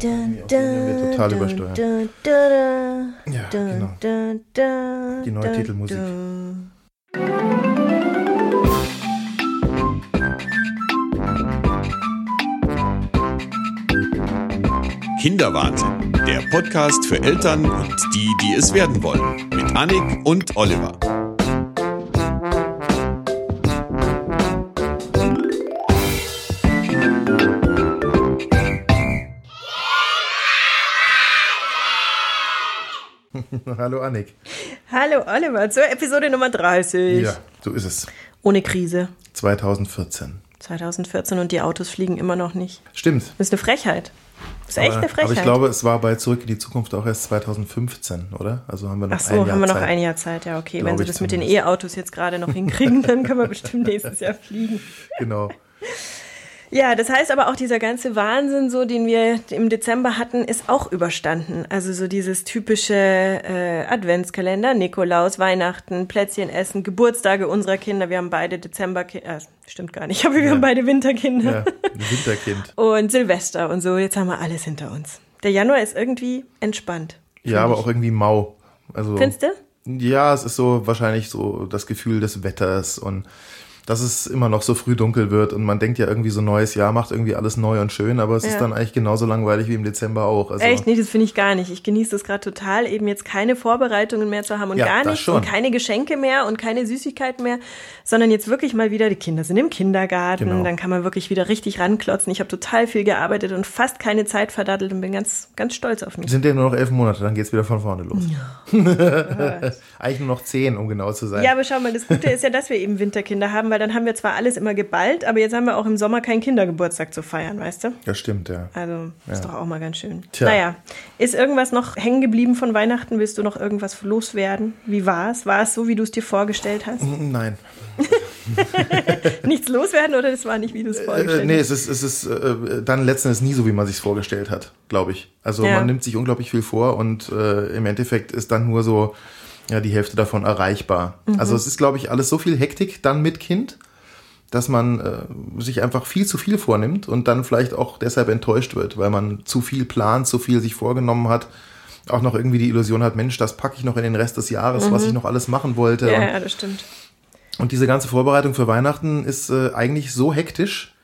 Dun, dun, total dun, dun, dun, Ja, genau. Die neue Titelmusik. Kinderwahnsinn, der Podcast für Eltern und die, die es werden wollen. Mit Annik und Oliver. Hallo Annik. Hallo Oliver, zur Episode Nummer 30. Ja, so ist es. Ohne Krise. 2014. 2014 und die Autos fliegen immer noch nicht. Stimmt. Das ist eine Frechheit. Das ist echt aber, eine Frechheit. aber ich glaube, es war bei Zurück in die Zukunft auch erst 2015, oder? Also haben wir noch Ach so, ein Jahr haben wir noch Zeit. ein Jahr Zeit. Ja, okay. Wenn Glaube sie ich das mit den. E-Autos jetzt gerade noch hinkriegen, dann können wir bestimmt nächstes Jahr fliegen. Genau. Ja, das heißt aber auch, dieser ganze Wahnsinn, so den wir im Dezember hatten, ist auch überstanden. Also so dieses typische äh, Adventskalender, Nikolaus, Weihnachten, Plätzchen essen, Geburtstage unserer Kinder. Wir haben beide Dezemberkinder, äh, stimmt gar nicht, aber wir haben beide Winterkinder. Ja, Winterkind. Und Silvester und so, jetzt haben wir alles hinter uns. Der Januar ist irgendwie entspannt. Ja, aber auch irgendwie mau. Also, Findest du? Ja, es ist so wahrscheinlich so das Gefühl des Wetters und dass es immer noch so früh dunkel wird und man denkt ja irgendwie so neues Jahr macht irgendwie alles neu und schön, aber es Ja. ist dann eigentlich genauso langweilig wie im Dezember auch. Also, Echt? Nee, das finde ich gar nicht. Ich genieße das gerade total, eben jetzt keine Vorbereitungen mehr zu haben und Ja, gar nichts und keine Geschenke mehr und keine Süßigkeiten mehr, sondern jetzt wirklich mal wieder, die Kinder sind im Kindergarten, Genau. dann kann man wirklich wieder richtig ranklotzen. Ich habe total viel gearbeitet und fast keine Zeit verdattelt und bin ganz, ganz stolz auf mich. Sind ja nur noch elf Monate, dann geht's wieder von vorne los. eigentlich nur noch zehn, um genau zu sein. Ja, aber schau mal, das Gute ist ja, dass wir eben Winterkinder haben, weil dann haben wir zwar alles immer geballt, aber jetzt haben wir auch im Sommer keinen Kindergeburtstag zu feiern, weißt du? Das stimmt, ja. Also ist doch auch mal ganz schön. Tja. Naja, ist irgendwas noch hängen geblieben von Weihnachten? Willst du noch irgendwas loswerden? Wie war es? War es so, wie du es dir vorgestellt hast? Nein. Nichts loswerden oder das war nicht, wie du es vorgestellt Äh, nee, hast? es ist, es ist äh, dann letzten Endes nie so, wie man sich vorgestellt hat, glaube ich. Also Ja. man nimmt sich unglaublich viel vor und äh, im Endeffekt ist dann nur so ja die Hälfte davon erreichbar. Mhm. Also es ist, glaube ich, alles so viel Hektik dann mit Kind, dass man äh, sich einfach viel zu viel vornimmt und dann vielleicht auch deshalb enttäuscht wird, weil man zu viel plant, zu viel sich vorgenommen hat. Auch noch irgendwie die Illusion hat, Mensch, das packe ich noch in den Rest des Jahres, was ich noch alles machen wollte. Mhm. Ja, und, ja, das stimmt. und diese ganze Vorbereitung für Weihnachten ist äh, eigentlich so hektisch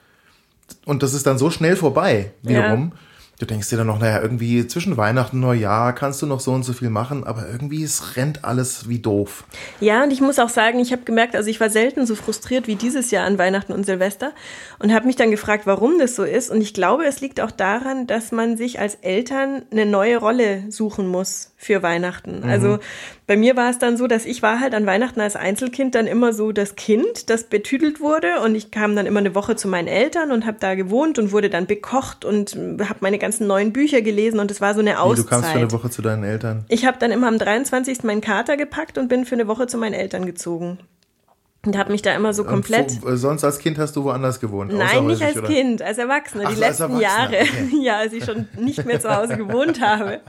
und das ist dann so schnell vorbei wiederum. Du denkst dir dann noch, naja, irgendwie zwischen Weihnachten und Neujahr kannst du noch so und so viel machen, aber irgendwie es rennt alles wie doof. Ja, und ich muss auch sagen, ich habe gemerkt, also ich war selten so frustriert wie dieses Jahr an Weihnachten und Silvester und habe mich dann gefragt, warum das so ist. Und ich glaube, es liegt auch daran, dass man sich als Eltern eine neue Rolle suchen muss für Weihnachten. Also bei mir war es dann so, dass ich war halt an Weihnachten als Einzelkind dann immer so das Kind, das betüdelt wurde und ich kam dann immer eine Woche zu meinen Eltern und habe da gewohnt und wurde dann bekocht und habe meine ganzen neuen Bücher gelesen und es war so eine Wie, Auszeit. du kamst für eine Woche zu deinen Eltern. Ich habe dann immer am 23. meinen Kater gepackt und bin für eine Woche zu meinen Eltern gezogen. Und habe mich da immer so komplett. Und wo, äh, sonst als Kind hast du woanders gewohnt? Nein, nicht als oder? Kind, als Erwachsene, Ach die letzten Erwachsener, Jahre. okay. Ja, als ich schon nicht mehr zu Hause gewohnt habe.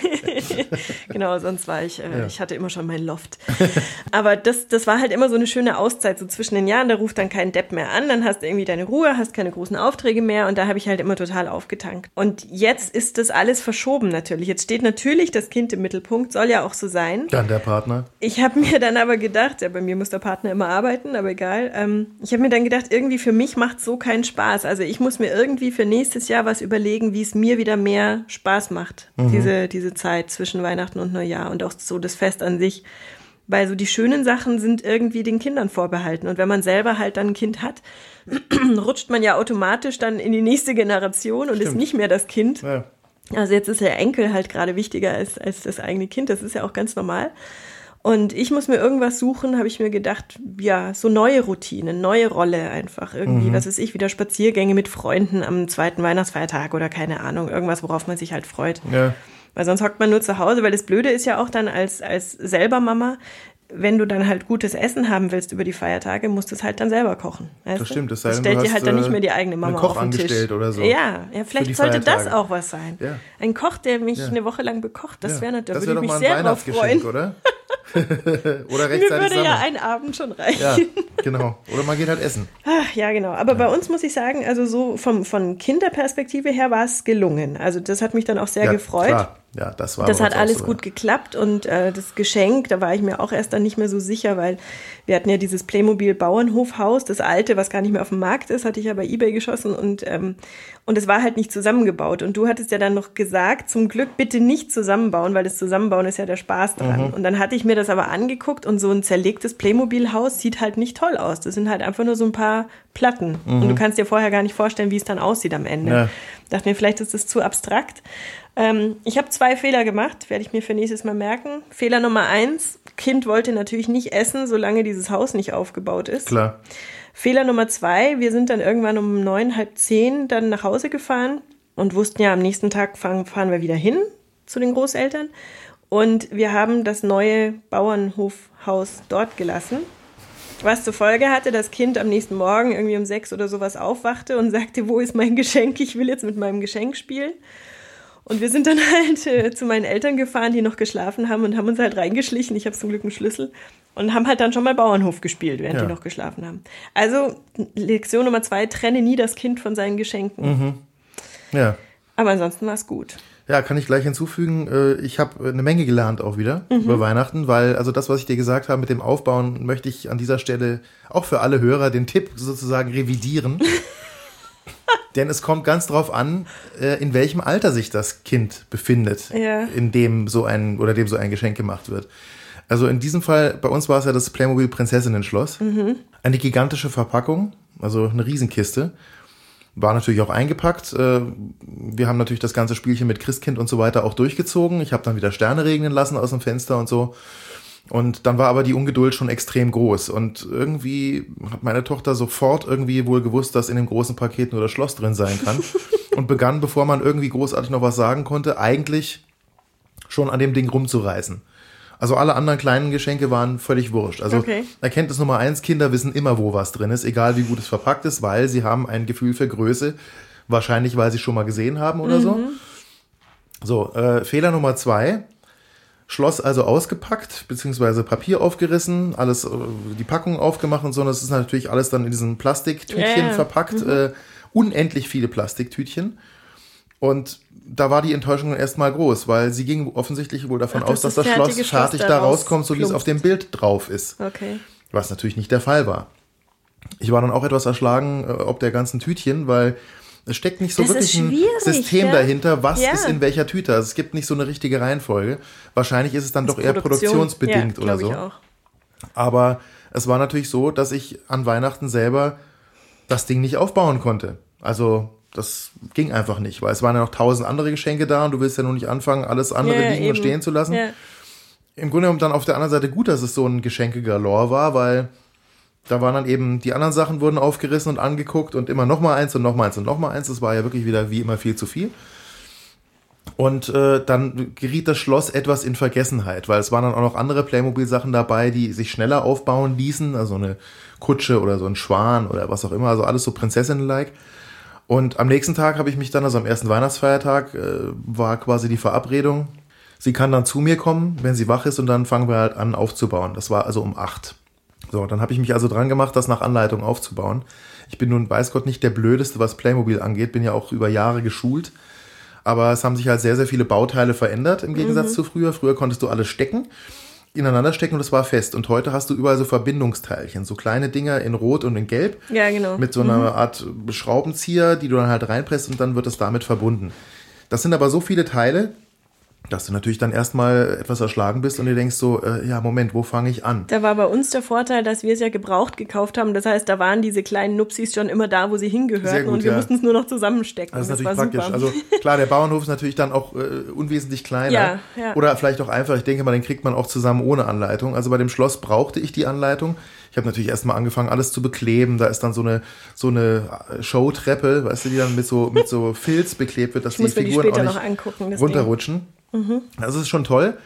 genau, sonst war ich, äh, ich hatte immer schon mein Loft. Aber das, das war halt immer so eine schöne Auszeit, so zwischen den Jahren, da ruft dann kein Depp mehr an, dann hast du irgendwie deine Ruhe, hast keine großen Aufträge mehr und da habe ich halt immer total aufgetankt. Und jetzt ist das alles verschoben natürlich. Jetzt steht natürlich das Kind im Mittelpunkt, soll ja auch so sein. Dann der Partner. Ich habe mir dann aber gedacht, ja, bei mir muss der Partner immer arbeiten, aber egal. Ähm, ich habe mir dann gedacht, irgendwie für mich macht so keinen Spaß. Also ich muss mir irgendwie für nächstes Jahr was überlegen, wie es mir wieder mehr Spaß macht, diese, diese Zeit zwischen Weihnachten und Neujahr und auch so das Fest an sich. Weil so die schönen Sachen sind irgendwie den Kindern vorbehalten. Und wenn man selber halt dann ein Kind hat, rutscht man ja automatisch dann in die nächste Generation und ist Stimmt. nicht mehr das Kind. Ja. Also jetzt ist der Enkel halt gerade wichtiger als, als das eigene Kind. Das ist ja auch ganz normal. Und ich muss mir irgendwas suchen, habe ich mir gedacht, ja, so neue Routinen, neue Rolle einfach irgendwie, was weiß ich, wieder Spaziergänge mit Freunden am zweiten Weihnachtsfeiertag oder keine Ahnung, irgendwas, worauf man sich halt freut. Ja. Weil sonst hockt man nur zu Hause, weil das Blöde ist ja auch dann als, als selber Mama, wenn du dann halt gutes Essen haben willst über die Feiertage, musst du es halt dann selber kochen. Das stimmt, es sei Das stellt du dir hast, halt dann äh, nicht mehr die eigene Mama Koch auf den Tisch. angestellt oder so. Ja, ja vielleicht sollte das Feiertage. auch was sein. Ja. Ein Koch, der mich Ja. eine Woche lang bekocht, das wäre natürlich, da das würde ich mich sehr drauf freuen. oder? Oder Mir rechtzeitig würde ja sammeln. ein Abend schon reichen. Ja, genau. Oder man geht halt essen. Ach, ja, genau. Aber bei uns muss ich sagen, also so vom, von Kinderperspektive her war es gelungen. Also das hat mich dann auch sehr ja, gefreut. Klar. Ja, das war Das hat alles so, gut ja. geklappt und äh, das Geschenk, da war ich mir auch erst dann nicht mehr so sicher, weil wir hatten ja dieses Playmobil Bauernhofhaus, das alte, was gar nicht mehr auf dem Markt ist, hatte ich ja bei eBay geschossen und ähm, und es war halt nicht zusammengebaut. Und du hattest ja dann noch gesagt, zum Glück bitte nicht zusammenbauen, weil das Zusammenbauen ist ja der Spaß dran. Mhm. Und dann hatte ich mir das aber angeguckt und so ein zerlegtes Playmobil-Haus sieht halt nicht toll aus. Das sind halt einfach nur so ein paar Platten. Und du kannst dir vorher gar nicht vorstellen, wie es dann aussieht am Ende. Mhm. Ja. Dachte mir, vielleicht ist das zu abstrakt. Ähm, ich habe zwei Fehler gemacht, werde ich mir für nächstes Mal merken. Fehler Nummer eins, Kind wollte natürlich nicht essen, solange dieses Haus nicht aufgebaut ist. Klar. Fehler Nummer zwei, wir sind dann irgendwann um neun, halb zehn dann nach Hause gefahren und wussten ja, am nächsten Tag fahren, fahren wir wieder hin zu den Großeltern. Und wir haben das neue Bauernhofhaus dort gelassen. Was zur Folge hatte, das Kind am nächsten Morgen irgendwie um sechs oder sowas aufwachte und sagte, wo ist mein Geschenk? Ich will jetzt mit meinem Geschenk spielen. Und wir sind dann halt äh, zu meinen Eltern gefahren, die noch geschlafen haben und haben uns halt reingeschlichen. Ich habe zum Glück einen Schlüssel und haben halt dann schon mal Bauernhof gespielt, während Ja. die noch geschlafen haben. Also Lektion Nummer zwei, trenne nie das Kind von seinen Geschenken. Ja. Aber ansonsten war es gut. Ja, kann ich gleich hinzufügen. äh, Ich habe eine Menge gelernt auch wieder über Weihnachten, weil also das, was ich dir gesagt habe mit dem Aufbauen, möchte ich an dieser Stelle auch für alle Hörer den Tipp sozusagen revidieren. Denn es kommt ganz drauf an, äh, in welchem Alter sich das Kind befindet, Ja. in dem so ein oder dem so ein Geschenk gemacht wird. Also in diesem Fall, bei uns war es ja das Playmobil Prinzessinnen-Schloss. Eine gigantische Verpackung, also eine Riesenkiste. War natürlich auch eingepackt. Äh, Wir haben natürlich das ganze Spielchen mit Christkind und so weiter auch durchgezogen. Ich habe dann wieder Sterne regnen lassen aus dem Fenster und so. Und dann war aber die Ungeduld schon extrem groß. Und irgendwie hat meine Tochter sofort irgendwie wohl gewusst, dass in dem großen Paket nur das Schloss drin sein kann. und begann, bevor man irgendwie großartig noch was sagen konnte, eigentlich schon an dem Ding rumzureißen. Also alle anderen kleinen Geschenke waren völlig wurscht. Also Okay. Erkenntnis Nummer eins, Kinder wissen immer, wo was drin ist, egal wie gut es verpackt ist, weil sie haben ein Gefühl für Größe. Wahrscheinlich, weil sie schon mal gesehen haben oder so. So, äh, Fehler Nummer zwei. Schloss also ausgepackt, beziehungsweise Papier aufgerissen, alles, äh, die Packung aufgemacht und so. Und das ist natürlich alles dann in diesen Plastiktütchen ja. verpackt. Äh, unendlich viele Plastiktütchen. Und da war die Enttäuschung erstmal groß, weil sie ging offensichtlich wohl davon Ach, aus, dass das das Schloss fertig da rauskommt, so wie es auf dem Bild drauf ist. Okay. Was natürlich nicht der Fall war. Ich war dann auch etwas erschlagen, äh, ob der ganzen Tütchen, weil es steckt nicht so Das wirklich ein System ja. dahinter, was Ja. ist in welcher Tüte. Also es gibt nicht so eine richtige Reihenfolge. Wahrscheinlich ist es dann doch eher Produktion. produktionsbedingt ja, oder so. Aber es war natürlich so, dass ich an Weihnachten selber das Ding nicht aufbauen konnte. Also das ging einfach nicht, weil es waren ja noch tausend andere Geschenke da und du willst ja nur nicht anfangen, alles andere Ja, liegen eben. und stehen zu lassen. Ja. Im Grunde genommen dann auf der anderen Seite gut, dass es so ein Geschenke-Galore war, weil da waren dann eben, die anderen Sachen wurden aufgerissen und angeguckt und immer noch mal eins und noch mal eins und noch mal eins. Das war ja wirklich wieder wie immer viel zu viel. Und äh, dann geriet das Schloss etwas in Vergessenheit, weil es waren dann auch noch andere Playmobil-Sachen dabei, die sich schneller aufbauen ließen, also eine Kutsche oder so ein Schwan oder was auch immer, also alles so Prinzessinnen-like. Und am nächsten Tag habe ich mich dann, also am ersten Weihnachtsfeiertag, äh, war quasi die Verabredung. Sie kann dann zu mir kommen, wenn sie wach ist, und dann fangen wir halt an aufzubauen. Das war also um acht. So, dann habe ich mich also dran gemacht, das nach Anleitung aufzubauen. Ich bin nun, weiß Gott, nicht der Blödeste, was Playmobil angeht, bin ja auch über Jahre geschult. Aber es haben sich halt sehr, sehr viele Bauteile verändert im Gegensatz zu früher. Früher konntest du alles stecken, ineinander stecken und das war fest. Und heute hast du überall so Verbindungsteilchen, so kleine Dinger in Rot und in Gelb ja, genau. mit so einer Art Schraubenzieher, die du dann halt reinpresst und dann wird es damit verbunden. Das sind aber so viele Teile, dass du natürlich dann erstmal etwas erschlagen bist und dir denkst so, äh, ja, Moment, wo fange ich an? Da war bei uns der Vorteil, dass wir es ja gebraucht gekauft haben. Das heißt, da waren diese kleinen Nupsis schon immer da, wo sie hingehörten gut, und wir ja. mussten es nur noch zusammenstecken. Das ist natürlich war praktisch. super. Also klar, der Bauernhof ist natürlich dann auch äh, unwesentlich kleiner. Ja, ja. Oder vielleicht auch einfach, ich denke mal, den kriegt man auch zusammen ohne Anleitung. Also bei dem Schloss brauchte ich die Anleitung. Ich habe natürlich erstmal angefangen, alles zu bekleben. Da ist dann so eine so eine Showtreppe, weißt du, die dann mit so mit so Filz beklebt wird, dass ich die die Figuren später auch nicht angucken. Runterrutschen. Mhm. Das ist schon toll.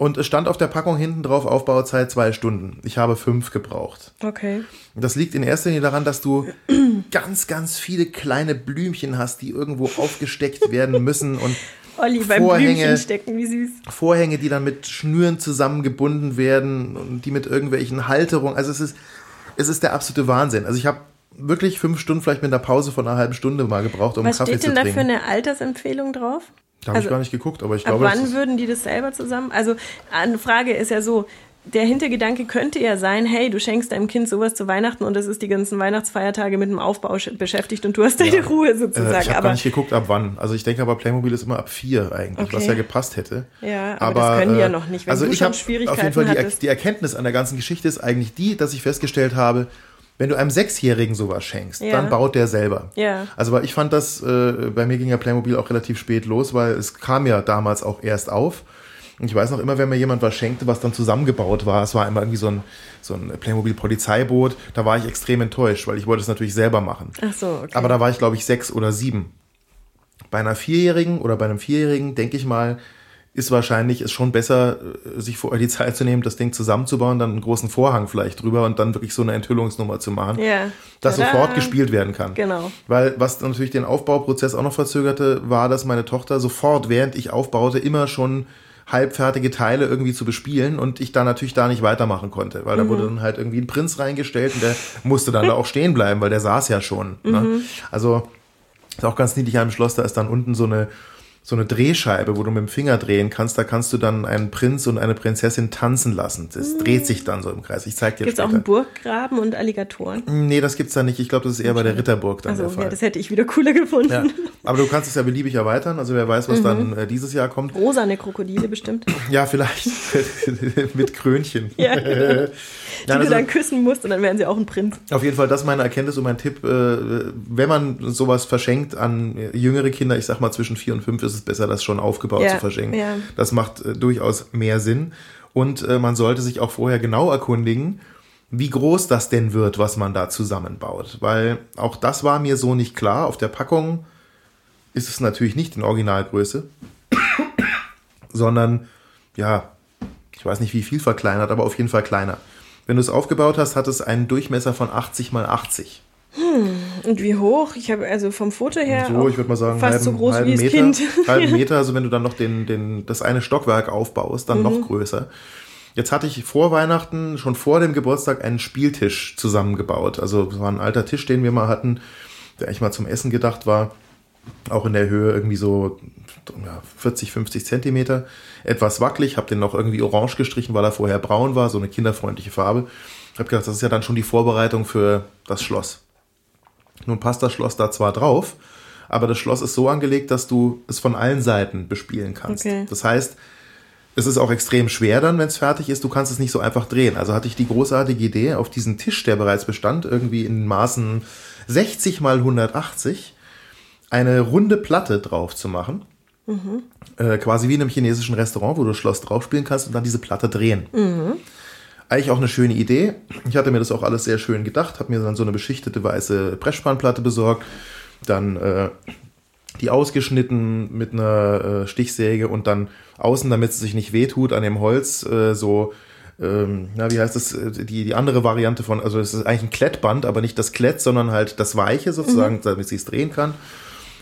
Und es stand auf der Packung hinten drauf Aufbauzeit zwei Stunden. Ich habe fünf gebraucht. Okay. Das liegt in erster Linie daran, dass du ganz, ganz viele kleine Blümchen hast, die irgendwo aufgesteckt werden müssen. Und Olli beim Blümchen stecken, wie süß. Vorhänge, die dann mit Schnüren zusammengebunden werden und die mit irgendwelchen Halterungen. Also es ist, es ist der absolute Wahnsinn. Also ich habe wirklich fünf Stunden, vielleicht mit einer Pause von einer halben Stunde mal gebraucht, um Was Kaffee steht zu denn da trinken. für eine Altersempfehlung drauf? da habe also, ich gar nicht geguckt, aber ich Ab glaube, das wann würden die das selber zusammen? Also eine Frage ist ja so, der Hintergedanke könnte ja sein, hey, du schenkst deinem Kind sowas zu Weihnachten und es ist die ganzen Weihnachtsfeiertage mit dem Aufbau sch- beschäftigt und du hast deine Ruhe äh, sozusagen. ich habe aber gar nicht geguckt, ab wann. Also ich denke aber, Playmobil ist immer ab vier eigentlich, Okay. was ja gepasst hätte. Ja, aber das können die ja noch nicht. Wenn also du ich schon habe auf Schwierigkeiten jeden Fall die, hattest. die Erkenntnis an der ganzen Geschichte ist eigentlich die, dass ich festgestellt habe, wenn du einem Sechsjährigen sowas schenkst, Ja. dann baut der selber. Ja. Also weil ich fand das, äh, bei mir ging ja Playmobil auch relativ spät los, weil es kam ja damals auch erst auf. Und ich weiß noch immer, wenn mir jemand was schenkte, was dann zusammengebaut war, es war immer irgendwie so ein, so ein Playmobil-Polizeiboot, da war ich extrem enttäuscht, weil ich wollte es natürlich selber machen. Ach so, okay. Aber da war ich, glaube ich, sechs oder sieben. Bei einer Vierjährigen oder bei einem Vierjährigen, denke ich mal, ist wahrscheinlich es schon besser, äh, sich vorher die Zeit zu nehmen, das Ding zusammenzubauen, dann einen großen Vorhang vielleicht drüber und dann wirklich so eine Enthüllungsnummer zu machen, Ja. dass Tada. sofort gespielt werden kann. Genau. Weil was natürlich den Aufbauprozess auch noch verzögerte, war, dass meine Tochter sofort, während ich aufbaute, immer schon halbfertige Teile irgendwie zu bespielen und ich dann natürlich da nicht weitermachen konnte, weil da wurde dann halt irgendwie ein Prinz reingestellt und der musste dann da auch stehen bleiben, weil der saß ja schon. Ne? Also ist auch ganz niedlich am Schloss, da ist dann unten so eine so eine Drehscheibe, wo du mit dem Finger drehen kannst, da kannst du dann einen Prinz und eine Prinzessin tanzen lassen. Das dreht sich dann so im Kreis. Ich zeig dir Gibt es auch später. einen Burggraben und Alligatoren? Nee, das gibt's da nicht. Ich glaube, das ist eher bei der Ritterburg dann Also, der Fall. ja, das hätte ich wieder cooler gefunden. Ja, aber du kannst es ja beliebig erweitern. Also wer weiß, was Mhm. dann äh, dieses Jahr kommt. Rosane Krokodile bestimmt. Ja, vielleicht mit Krönchen. Ja, genau. Die also, du dann küssen musst und dann wären sie auch ein Prinz. auf jeden Fall, das ist meine Erkenntnis und mein Tipp. Äh, wenn man sowas verschenkt an jüngere Kinder, ich sag mal zwischen vier und fünf, ist es besser, das schon aufgebaut Ja, zu verschenken. ja. Das macht äh, durchaus mehr Sinn. Und äh, man sollte sich auch vorher genau erkundigen, wie groß das denn wird, was man da zusammenbaut. Weil auch das war mir so nicht klar. Auf der Packung ist es natürlich nicht in Originalgröße, sondern ja, ich weiß nicht wie viel verkleinert, aber auf jeden Fall kleiner. Wenn du es aufgebaut hast, hat es einen Durchmesser von 80 mal 80. Und wie hoch? Ich habe also vom Foto her So, ich würde mal sagen, fast halben, so groß halben wie das Meter, Kind. halben Meter, also wenn du dann noch den, den, das eine Stockwerk aufbaust, dann Mhm. noch größer. Jetzt hatte ich vor Weihnachten, schon vor dem Geburtstag, einen Spieltisch zusammengebaut. Also es war ein alter Tisch, den wir mal hatten, der eigentlich mal zum Essen gedacht war. Auch in der Höhe irgendwie so ja, 40, 50 Zentimeter. Etwas wackelig, habe den noch irgendwie orange gestrichen, weil er vorher braun war, so eine kinderfreundliche Farbe. Ich habe gedacht, das ist ja dann schon die Vorbereitung für das Schloss. Nun passt das Schloss da zwar drauf, aber das Schloss ist so angelegt, dass du es von allen Seiten bespielen kannst. Okay. Das heißt, es ist auch extrem schwer dann, wenn es fertig ist. Du kannst es nicht so einfach drehen. Also hatte ich die großartige Idee, auf diesen Tisch, der bereits bestand, irgendwie in Maßen 60 mal 180, eine runde Platte drauf zu machen. Äh, quasi wie in einem chinesischen Restaurant, wo du das Schloss draufspielen kannst und dann diese Platte drehen. Eigentlich auch eine schöne Idee. Ich hatte mir das auch alles sehr schön gedacht, habe mir dann so eine beschichtete weiße Pressspanplatte besorgt, dann äh, die ausgeschnitten mit einer äh, Stichsäge und dann außen, damit es sich nicht wehtut, an dem Holz äh, so, ähm, na, wie heißt das, äh, die, die andere Variante von, also es ist eigentlich ein Klettband, aber nicht das Klett, sondern halt das Weiche sozusagen, damit sie es drehen kann.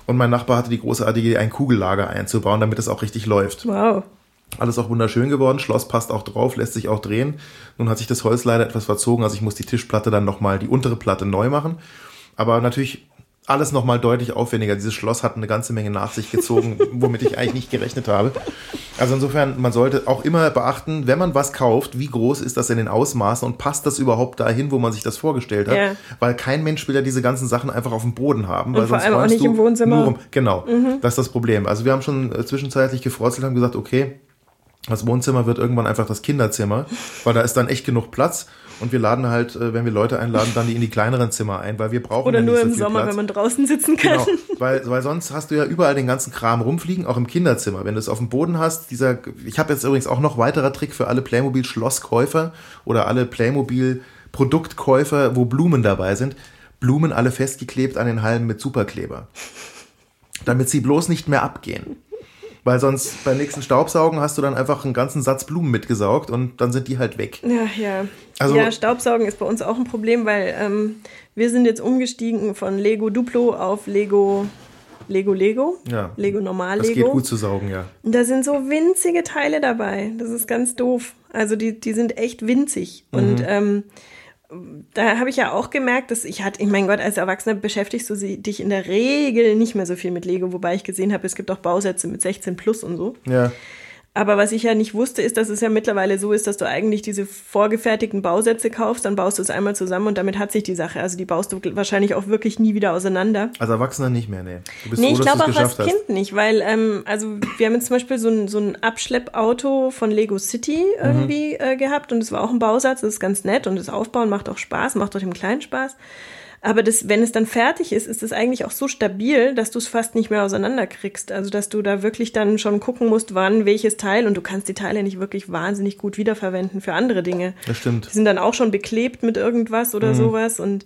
Und mein Nachbar hatte die großartige Idee, ein Kugellager einzubauen, damit es auch richtig läuft. Wow. Alles auch wunderschön geworden. Schloss passt auch drauf, lässt sich auch drehen. Nun hat sich das Holz leider etwas verzogen, also ich muss die Tischplatte dann nochmal, die untere Platte neu machen. Aber natürlich alles nochmal deutlich aufwendiger. Dieses Schloss hat eine ganze Menge nach sich gezogen, womit ich eigentlich nicht gerechnet habe. Also insofern, man sollte auch immer beachten, wenn man was kauft, wie groß ist das in den Ausmaßen und passt das überhaupt dahin, wo man sich das vorgestellt hat? Ja. Weil kein Mensch will ja diese ganzen Sachen einfach auf dem Boden haben. weil vor sonst allem auch nicht im Wohnzimmer. Genau, das ist das Problem. Also wir haben schon äh, zwischenzeitlich gefrotzelt, haben gesagt, okay, das Wohnzimmer wird irgendwann einfach das Kinderzimmer, weil da ist dann echt genug Platz. Und wir laden halt, äh, wenn wir Leute einladen, dann die in die kleineren Zimmer ein, weil wir brauchen Oder ja nur so im viel Sommer, Platz. wenn man draußen sitzen kann. Genau, weil, weil sonst hast du ja überall den ganzen Kram rumfliegen, auch im Kinderzimmer. Wenn du es auf dem Boden hast, dieser, ich habe jetzt übrigens auch noch weiterer Trick für alle Playmobil-Schlosskäufer oder alle Playmobil-Produktkäufer, wo Blumen dabei sind. Blumen alle festgeklebt an den Halmen mit Superkleber. Damit sie bloß nicht mehr abgehen. Weil sonst beim nächsten Staubsaugen hast du dann einfach einen ganzen Satz Blumen mitgesaugt und dann sind die halt weg. Ja, ja. Also- ja, Staubsaugen ist bei uns auch ein Problem, weil ähm, wir sind jetzt umgestiegen von Lego Duplo auf Lego Lego Lego. Ja. Lego Normal Das Lego. geht gut zu saugen, ja. Und da sind so winzige Teile dabei. Das ist ganz doof. Also die, die sind echt winzig. Und ähm, da habe ich ja auch gemerkt, dass ich hatte, ich mein Gott, als Erwachsener beschäftigst du dich in der Regel nicht mehr so viel mit Lego, wobei ich gesehen habe, es gibt auch Bausätze mit 16 plus und so. Ja. Aber was ich ja nicht wusste, ist, dass es ja mittlerweile so ist, dass du eigentlich diese vorgefertigten Bausätze kaufst, dann baust du es einmal zusammen und damit hat sich die Sache. Also die baust du wahrscheinlich auch wirklich nie wieder auseinander. Als Erwachsener nicht mehr, nee. Du bist Nee, froh, ich glaube auch als geschafft hast. Kind nicht, weil, ähm, also wir haben jetzt zum Beispiel so ein, so ein Abschleppauto von Lego City irgendwie äh, gehabt und es war auch ein Bausatz, das ist ganz nett und das Aufbauen macht auch Spaß, macht auch dem Kleinen Spaß. Aber das, wenn es dann fertig ist, ist es eigentlich auch so stabil, dass du es fast nicht mehr auseinanderkriegst. Also, dass du da wirklich dann schon gucken musst, wann welches Teil und du kannst die Teile nicht wirklich wahnsinnig gut wiederverwenden für andere Dinge. Das stimmt. Die sind dann auch schon beklebt mit irgendwas oder sowas und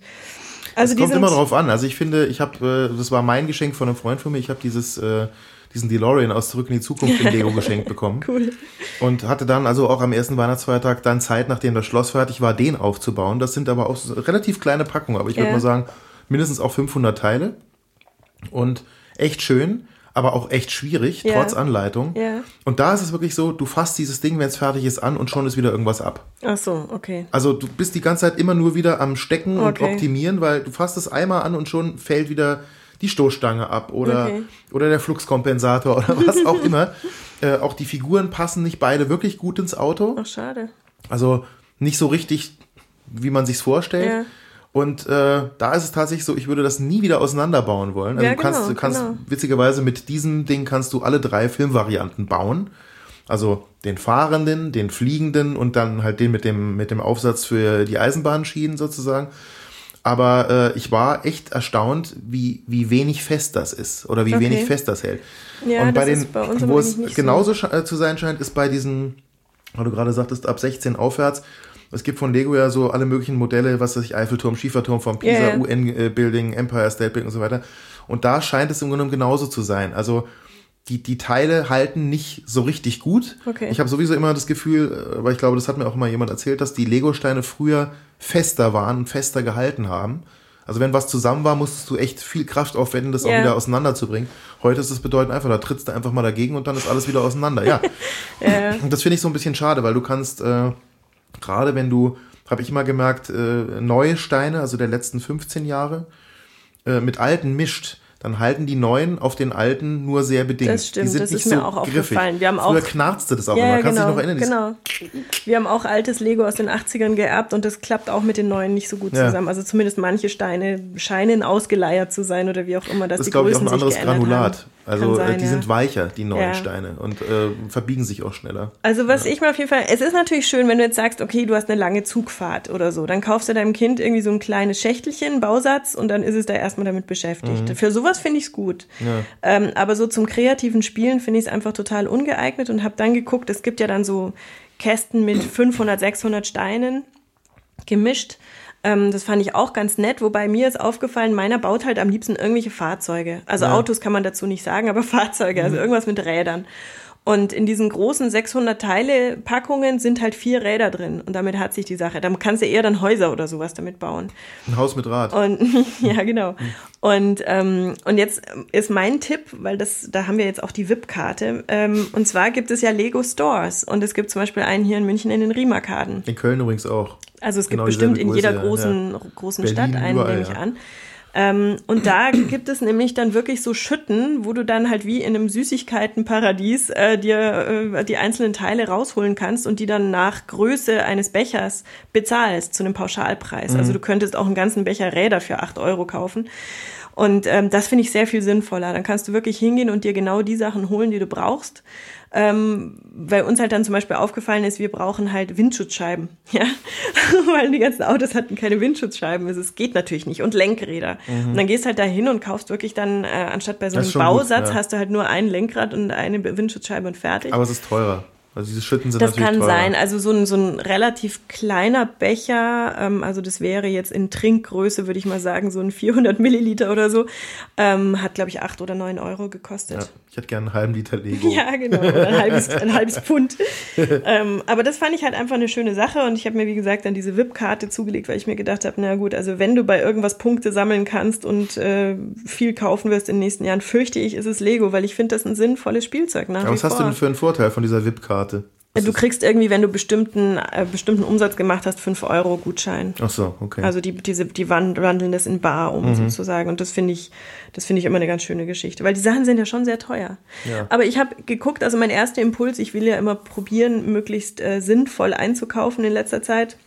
also Es die kommt immer drauf an. Also ich finde, ich habe, äh, das war mein Geschenk von einem Freund von mir. Ich habe dieses, äh, diesen DeLorean aus Zurück in die Zukunft in Lego geschenkt bekommen. cool. Und hatte dann also auch am ersten Weihnachtsfeiertag dann Zeit, nachdem das Schloss fertig war, den aufzubauen. Das sind aber auch relativ kleine Packungen, aber ich würde Ja. mal sagen, mindestens auch 500 Teile. Und echt schön, aber auch echt schwierig, Ja. trotz Anleitung. Ja. Und da ist es wirklich so, du fasst dieses Ding, wenn es fertig ist, an und schon ist wieder irgendwas ab. Ach so, okay. Also du bist die ganze Zeit immer nur wieder am Stecken und Okay. optimieren, weil du fasst es einmal an und schon fällt wieder die Stoßstange ab oder, Okay. oder der Fluxkompensator oder was auch immer. Äh, auch die Figuren passen nicht beide wirklich gut ins Auto. Ach, schade. Also nicht so richtig, wie man sich's vorstellt. Ja. Und äh, da ist es tatsächlich so, ich würde das nie wieder auseinanderbauen wollen. Also Ja, du kannst, genau, du kannst genau. witzigerweise mit diesem Ding kannst du alle drei Filmvarianten bauen. Also den fahrenden, den fliegenden und dann halt den mit dem, mit dem Aufsatz für die Eisenbahnschienen sozusagen. Aber äh, ich war echt erstaunt, wie, wie wenig fest das ist oder wie Okay. wenig fest das hält. Ja, und bei das den, ist bei uns wo es so. genauso sche- äh, zu sein scheint, ist bei diesen, weil du gerade sagtest, ab 16 aufwärts. Es gibt von Lego ja so alle möglichen Modelle, was weiß ich, Eiffelturm, Schieferturm von Pisa, Ja, ja. UN-Building, Empire State Building und so weiter. Und da scheint es im Grunde genommen genauso zu sein. Also die, die Teile halten nicht so richtig gut. Okay. Ich habe sowieso immer das Gefühl, äh, weil ich glaube, das hat mir auch immer jemand erzählt, dass die Lego-Steine früher fester waren und fester gehalten haben. Also wenn was zusammen war, musstest du echt viel Kraft aufwenden, das auch Ja. wieder auseinanderzubringen. Heute ist es bedeutend einfach, da trittst du einfach mal dagegen und dann ist alles wieder auseinander. Ja. Und das finde ich so ein bisschen schade, weil du kannst, äh, gerade wenn du, habe ich immer gemerkt, äh, neue Steine, also der letzten 15 Jahre, äh, mit alten mischt, dann halten die neuen auf den alten nur sehr bedingt. Das stimmt, die sind das nicht ist mir so auch griffig. aufgefallen. Wir haben Früher auch- knarzte das auch Ja, immer. Kannst du genau, dich noch erinnern? Dieses- genau. Wir haben auch altes Lego aus den 80ern geerbt und das klappt auch mit den neuen nicht so gut Ja. zusammen. Also zumindest manche Steine scheinen ausgeleiert zu sein oder wie auch immer, dass Das die ist, glaube ich, auch ein anderes Granulat. Haben. Also Kann sein, äh, die ja. sind weicher, die neuen Ja. Steine, und äh, verbiegen sich auch schneller. Also was ich mir auf jeden Fall, es ist natürlich schön, wenn du jetzt sagst, okay, du hast eine lange Zugfahrt oder so, dann kaufst du deinem Kind irgendwie so ein kleines Schächtelchen, Bausatz und dann ist es da erstmal damit beschäftigt. Mhm. Für sowas finde ich es gut. Ähm, aber so zum kreativen Spielen finde ich es einfach total ungeeignet und habe dann geguckt, es gibt ja dann so Kästen mit 500, 600 Steinen gemischt. Ähm, das fand ich auch ganz nett, wobei mir ist aufgefallen, meiner baut halt am liebsten irgendwelche Fahrzeuge. Also Ja. Autos kann man dazu nicht sagen, aber Fahrzeuge, also irgendwas mit Rädern. Und in diesen großen 600 Teile Packungen sind halt vier Räder drin und damit hat sich die Sache. Dann kannst du eher dann Häuser oder sowas damit bauen. Ein Haus mit Rad. Und ja, genau. Und, ähm, und jetzt ist mein Tipp, weil das, da haben wir jetzt auch die VIP-Karte. Ähm, und zwar gibt es ja Lego Stores. Und es gibt zum Beispiel einen hier in München in den Riemarkaden. In Köln übrigens auch. Also es gibt Genau bestimmt dieselbe in jeder großen, ja. großen Berlin, Stadt einen, überall, nehme ich ja. an. Ähm, und da gibt es nämlich dann wirklich so Schütten, wo du dann halt wie in einem Süßigkeitenparadies äh, dir äh, die einzelnen Teile rausholen kannst und die dann nach Größe eines Bechers bezahlst zu einem Pauschalpreis. Mhm. Also du könntest auch einen ganzen Becher Räder für acht Euro kaufen. Und ähm, das finde ich sehr viel sinnvoller. Dann kannst du wirklich hingehen und dir genau die Sachen holen, die du brauchst. Ähm, weil uns halt dann zum Beispiel aufgefallen ist, wir brauchen halt Windschutzscheiben, ja, weil die ganzen Autos hatten keine Windschutzscheiben. Also Es geht natürlich nicht und Lenkräder. Und dann gehst halt da hin und kaufst wirklich dann äh, anstatt bei so Mhm. Das einem schon gut, Bausatz ja. hast du halt nur ein Lenkrad und eine Windschutzscheibe und fertig. Aber es ist teurer. Also diese Schütten sind Das natürlich kann teurer. sein. Also so ein, so ein relativ kleiner Becher, ähm, also das wäre jetzt in Trinkgröße, würde ich mal sagen, so ein 400 Milliliter oder so, ähm, hat, glaube ich, acht oder neun Euro gekostet. Ja. Ich hätte gerne einen halben Liter Lego. Ja, genau. Ein halbes, ein halbes Pfund. ähm, aber das fand ich halt einfach eine schöne Sache und ich habe mir, wie gesagt, dann diese VIP-Karte zugelegt, weil ich mir gedacht habe, na gut, also wenn du bei irgendwas Punkte sammeln kannst und äh, viel kaufen wirst in den nächsten Jahren, fürchte ich, ist es Lego, weil ich finde das ein sinnvolles Spielzeug nach Aber was hast vor. du denn für einen Vorteil von dieser VIP-Karte? Du kriegst irgendwie, wenn du bestimmten, äh, bestimmten Umsatz gemacht hast, 5 Euro Gutschein. Ach so, okay. Also die, diese, die wand- wandeln das in Bar um sozusagen. Und das finde ich, das finde ich immer eine ganz schöne Geschichte. Weil die Sachen sind ja schon sehr teuer. Ja. Aber ich habe geguckt, also mein erster Impuls, ich will ja immer probieren, möglichst äh, sinnvoll einzukaufen in letzter Zeit.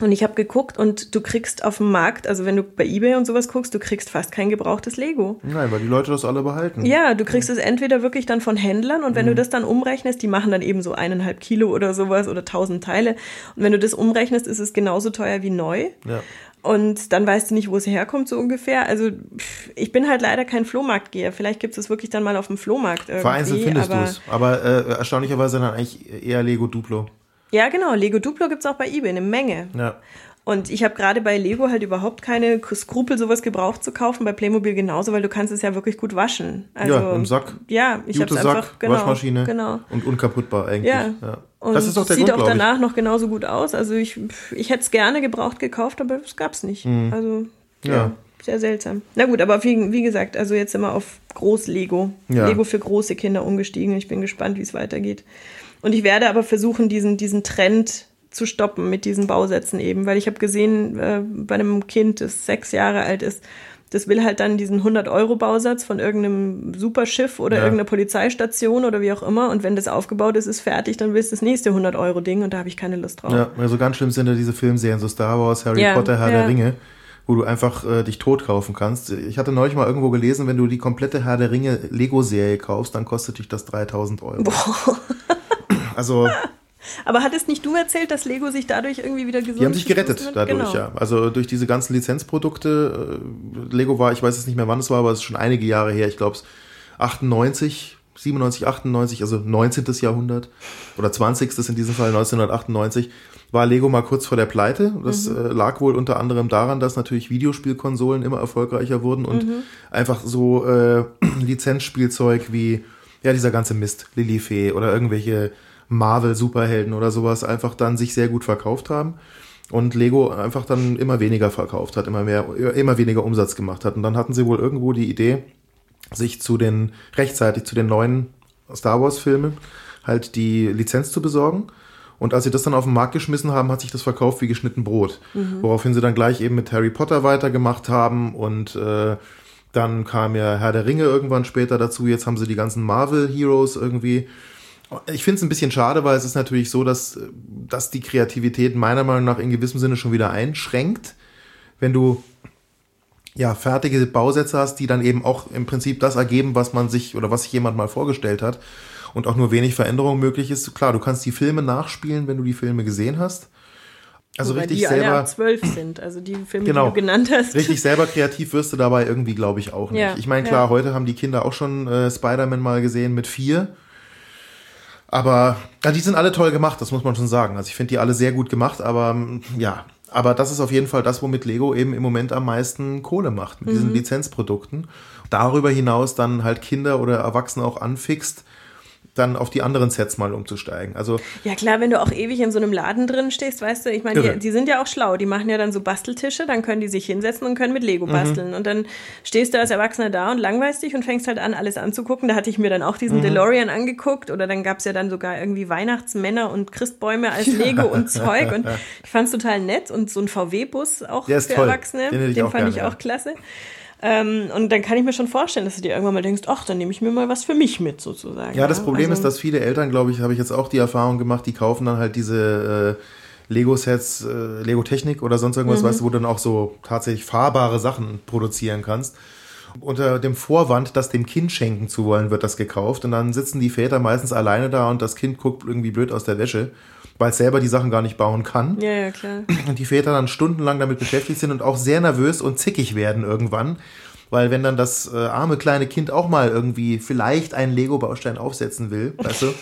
Und ich habe geguckt und du kriegst auf dem Markt, also wenn du bei Ebay und sowas guckst, du kriegst fast kein gebrauchtes Lego. Nein, weil die Leute das alle behalten. Ja, du kriegst es entweder wirklich dann von Händlern und wenn Mhm. du das dann umrechnest, die machen dann eben so eineinhalb Kilo oder sowas oder tausend Teile. Und wenn du das umrechnest, ist es genauso teuer wie neu. Ja. Und dann weißt du nicht, wo es herkommt, so ungefähr. Also ich bin halt leider kein Flohmarktgeher. Vielleicht gibt es wirklich dann mal auf dem Flohmarkt irgendwie. Vereinzelt findest du aber, es. Aber äh, erstaunlicherweise dann eigentlich eher Lego Duplo. Ja, genau. Lego Duplo gibt's auch bei eBay, eine Menge. Ja. Und ich habe gerade bei Lego halt überhaupt keine Skrupel, sowas gebraucht zu kaufen. Bei Playmobil genauso, weil du kannst es ja wirklich gut waschen. Also, ja, im Sack. Ja, ich habe es einfach, genau, Waschmaschine Genau. und unkaputtbar eigentlich. Ja. Und Das ist doch der sieht Grund, auch glaube ich. danach noch genauso gut aus. Also ich, ich hätte es gerne gebraucht gekauft, aber es gab's nicht. Also ja. Mhm. Ja. sehr seltsam. Na gut, aber wie, wie gesagt, also jetzt sind wir auf Groß-Lego. Ja. Lego für große Kinder umgestiegen. Ich bin gespannt, wie es weitergeht. Und ich werde aber versuchen, diesen, diesen Trend zu stoppen mit diesen Bausätzen eben, weil ich habe gesehen, äh, bei einem Kind, das sechs Jahre alt ist, das will halt dann diesen 100-Euro-Bausatz von irgendeinem Superschiff oder Ja. irgendeiner Polizeistation oder wie auch immer. Und wenn das aufgebaut ist, ist fertig, dann willst du das nächste 100-Euro-Ding und da habe ich keine Lust drauf. Ja, also ganz schlimm sind ja diese Filmserien, so Star Wars, Harry Ja, Potter, Herr ja. der Ringe, wo du einfach äh, dich tot kaufen kannst. Ich hatte neulich mal irgendwo gelesen, wenn du die komplette Herr der Ringe Lego-Serie kaufst, dann kostet dich das 3000 Euro. Also, Aber hattest nicht du erzählt, dass Lego sich dadurch irgendwie wieder gesund die haben sich gerettet dadurch, genau. ja. Also durch diese ganzen Lizenzprodukte. Äh, Lego war, ich weiß jetzt nicht mehr wann es war, aber es ist schon einige Jahre her. Ich glaube, 98, 97, 98, also 19. Jahrhundert oder 20. in diesem Fall 1998, war Lego mal kurz vor der Pleite. Das Mhm. äh, lag wohl unter anderem daran, dass natürlich Videospielkonsolen immer erfolgreicher wurden und Mhm. einfach so äh, Lizenzspielzeug wie ja dieser ganze Mist, Lilifee oder irgendwelche Marvel-Superhelden oder sowas einfach dann sich sehr gut verkauft haben und Lego einfach dann immer weniger verkauft hat, immer mehr, immer weniger Umsatz gemacht hat. Und dann hatten sie wohl irgendwo die Idee, sich zu den, rechtzeitig zu den neuen Star Wars-Filmen halt die Lizenz zu besorgen. Und als sie das dann auf den Markt geschmissen haben, hat sich das verkauft wie geschnitten Brot. Woraufhin sie dann gleich eben mit Harry Potter weitergemacht haben und äh, dann kam ja Herr der Ringe irgendwann später dazu. Jetzt haben sie die ganzen Marvel Heroes irgendwie. Ich finde es ein bisschen schade, weil es ist natürlich so, dass, dass die Kreativität meiner Meinung nach in gewissem Sinne schon wieder einschränkt. Wenn du ja fertige Bausätze hast, die dann eben auch im Prinzip das ergeben, was man sich oder was sich jemand mal vorgestellt hat und auch nur wenig Veränderung möglich ist. Klar, du kannst die Filme nachspielen, wenn du die Filme gesehen hast. Also Wobei richtig die alle selber ab zwölf sind, also die Filme, Genau. die du genannt hast. Richtig selber kreativ wirst du dabei irgendwie, glaube ich, auch nicht. Ja, ich meine, klar, ja. heute haben die Kinder auch schon äh, Spider-Man mal gesehen mit vier. Aber ja, die sind alle toll gemacht, das muss man schon sagen. Also ich finde die alle sehr gut gemacht, aber ähm, ja, aber das ist auf jeden Fall das, womit Lego eben im Moment am meisten Kohle macht, mit Mhm. diesen Lizenzprodukten. Darüber hinaus dann halt Kinder oder Erwachsene auch anfixt, dann auf die anderen Sets mal umzusteigen. Also Ja klar, wenn du auch ewig in so einem Laden drin stehst, weißt du, ich meine, die, die sind ja auch schlau, die machen ja dann so Basteltische, dann können die sich hinsetzen und können mit Mhm. Lego basteln. Und dann stehst du als Erwachsener da und langweilst dich und fängst halt an, alles anzugucken. Da hatte ich mir dann auch Mhm. diesen DeLorean angeguckt oder dann gab's ja dann sogar irgendwie Weihnachtsmänner und Christbäume als Lego und Zeug. Und ich fand's total nett und so ein VW-Bus auch Der für toll. Erwachsene, Den den fand gerne, ich ja. auch klasse. Ähm, und dann kann ich mir schon vorstellen, dass du dir irgendwann mal denkst, ach, dann nehme ich mir mal was für mich mit, sozusagen. Ja, das Problem Also- ist, dass viele Eltern, glaube ich, habe ich jetzt auch die Erfahrung gemacht, die kaufen dann halt diese äh, Lego-Sets, äh, Lego-Technik oder sonst irgendwas, weißt du, wo du dann auch so tatsächlich fahrbare Sachen produzieren kannst. Unter dem Vorwand, das dem Kind schenken zu wollen, wird das gekauft. Und dann sitzen die Väter meistens alleine da und das Kind guckt irgendwie blöd aus der Wäsche, weil es selber die Sachen gar nicht bauen kann. Ja, ja, klar. Und die Väter dann stundenlang damit beschäftigt sind und auch sehr nervös und zickig werden irgendwann. Weil wenn dann das äh, arme kleine Kind auch mal irgendwie vielleicht einen Lego-Baustein aufsetzen will, weißt du,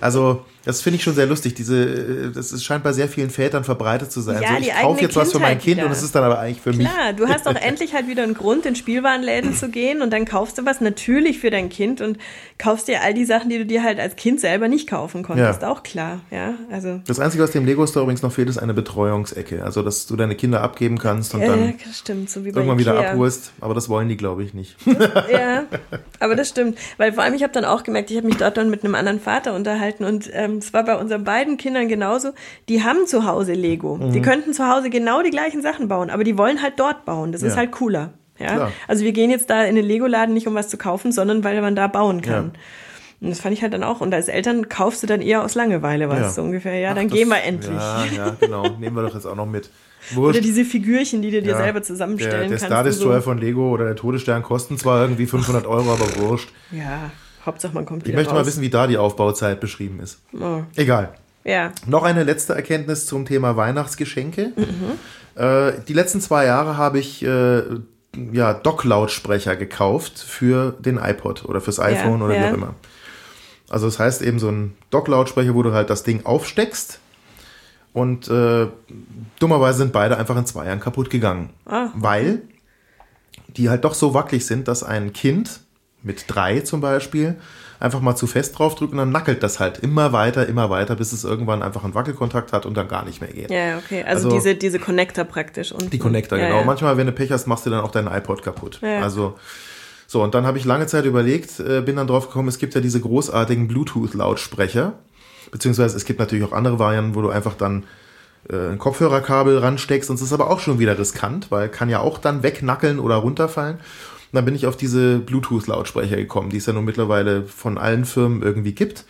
Also, das finde ich schon sehr lustig. Diese, äh, das ist, scheint bei sehr vielen Vätern verbreitet zu sein. Ja, so, ich kaufe jetzt was für mein Kindheit Kind wieder. und es ist dann aber eigentlich für mich. Klar, du hast auch endlich halt wieder einen Grund, in Spielwarenläden zu gehen und dann kaufst du was natürlich für dein Kind und kaufst dir all die Sachen, die du dir halt als Kind selber nicht kaufen konntest. Ja. Auch klar, ja. Also, Das Einzige, was dem Lego Store übrigens noch fehlt, ist eine Betreuungsecke. Also, dass du deine Kinder abgeben kannst und äh, dann stimmt, so irgendwann wieder Ikea. abholst. Aber das wollen die, glaube ich, nicht. Ja, aber das stimmt. Weil vor allem, ich habe dann auch gemerkt, ich habe mich dort dann mit einem anderen Vater unterhalten und ähm, es war bei unseren beiden Kindern genauso. Die haben zu Hause Lego. Mhm. Die könnten zu Hause genau die gleichen Sachen bauen, aber die wollen halt dort bauen. Das ist Ja. halt cooler. Ja? Klar. Also wir gehen jetzt da in den Lego-Laden nicht, um was zu kaufen, sondern weil man da bauen kann. Und das fand ich halt dann auch. Und als Eltern kaufst du dann eher aus Langeweile was, Ja. so ungefähr. Ja, Ach, dann das- gehen wir endlich. Ja, ja, genau. Nehmen wir doch jetzt auch noch mit. Wurscht. Oder diese Figürchen, die du dir Ja. selber der, zusammenstellen der kannst. Star und Destroyer so. von Lego oder der Todesstern kosten zwar irgendwie 500 Euro, aber wurscht. Ja, Hauptsache man kommt Ich möchte mal raus. wissen, wie da die Aufbauzeit beschrieben ist. Oh. Egal. Ja. Noch eine letzte Erkenntnis zum Thema Weihnachtsgeschenke. Mhm. Äh, die letzten zwei Jahre habe ich äh, ja, Dock-Lautsprecher gekauft für den iPod oder fürs iPhone oder wie ja. auch immer. Also das heißt eben so ein Dock-Lautsprecher, wo du halt das Ding aufsteckst und äh, dummerweise sind beide einfach in zwei Jahren kaputt gegangen. Ah. Weil die halt doch so wackelig sind, dass ein Kind mit drei zum Beispiel einfach mal zu fest draufdrückt und dann nackelt das halt immer weiter, immer weiter, bis es irgendwann einfach einen Wackelkontakt hat und dann gar nicht mehr geht. Ja, okay. Also, Also- diese, diese Connector praktisch. Und, Die Connector, ja, genau. Ja. Manchmal, wenn du Pech hast, machst du dann auch deinen iPod kaputt. Ja. Also, so, und dann habe ich lange Zeit überlegt, äh, bin dann drauf gekommen, es gibt ja diese großartigen Bluetooth-Lautsprecher. Beziehungsweise es gibt natürlich auch andere Varianten, wo du einfach dann äh, ein Kopfhörerkabel ransteckst. Und das ist aber auch schon wieder riskant, weil kann ja auch dann wegnackeln oder runterfallen. Und dann bin ich auf diese Bluetooth-Lautsprecher gekommen, die es ja nun mittlerweile von allen Firmen irgendwie gibt.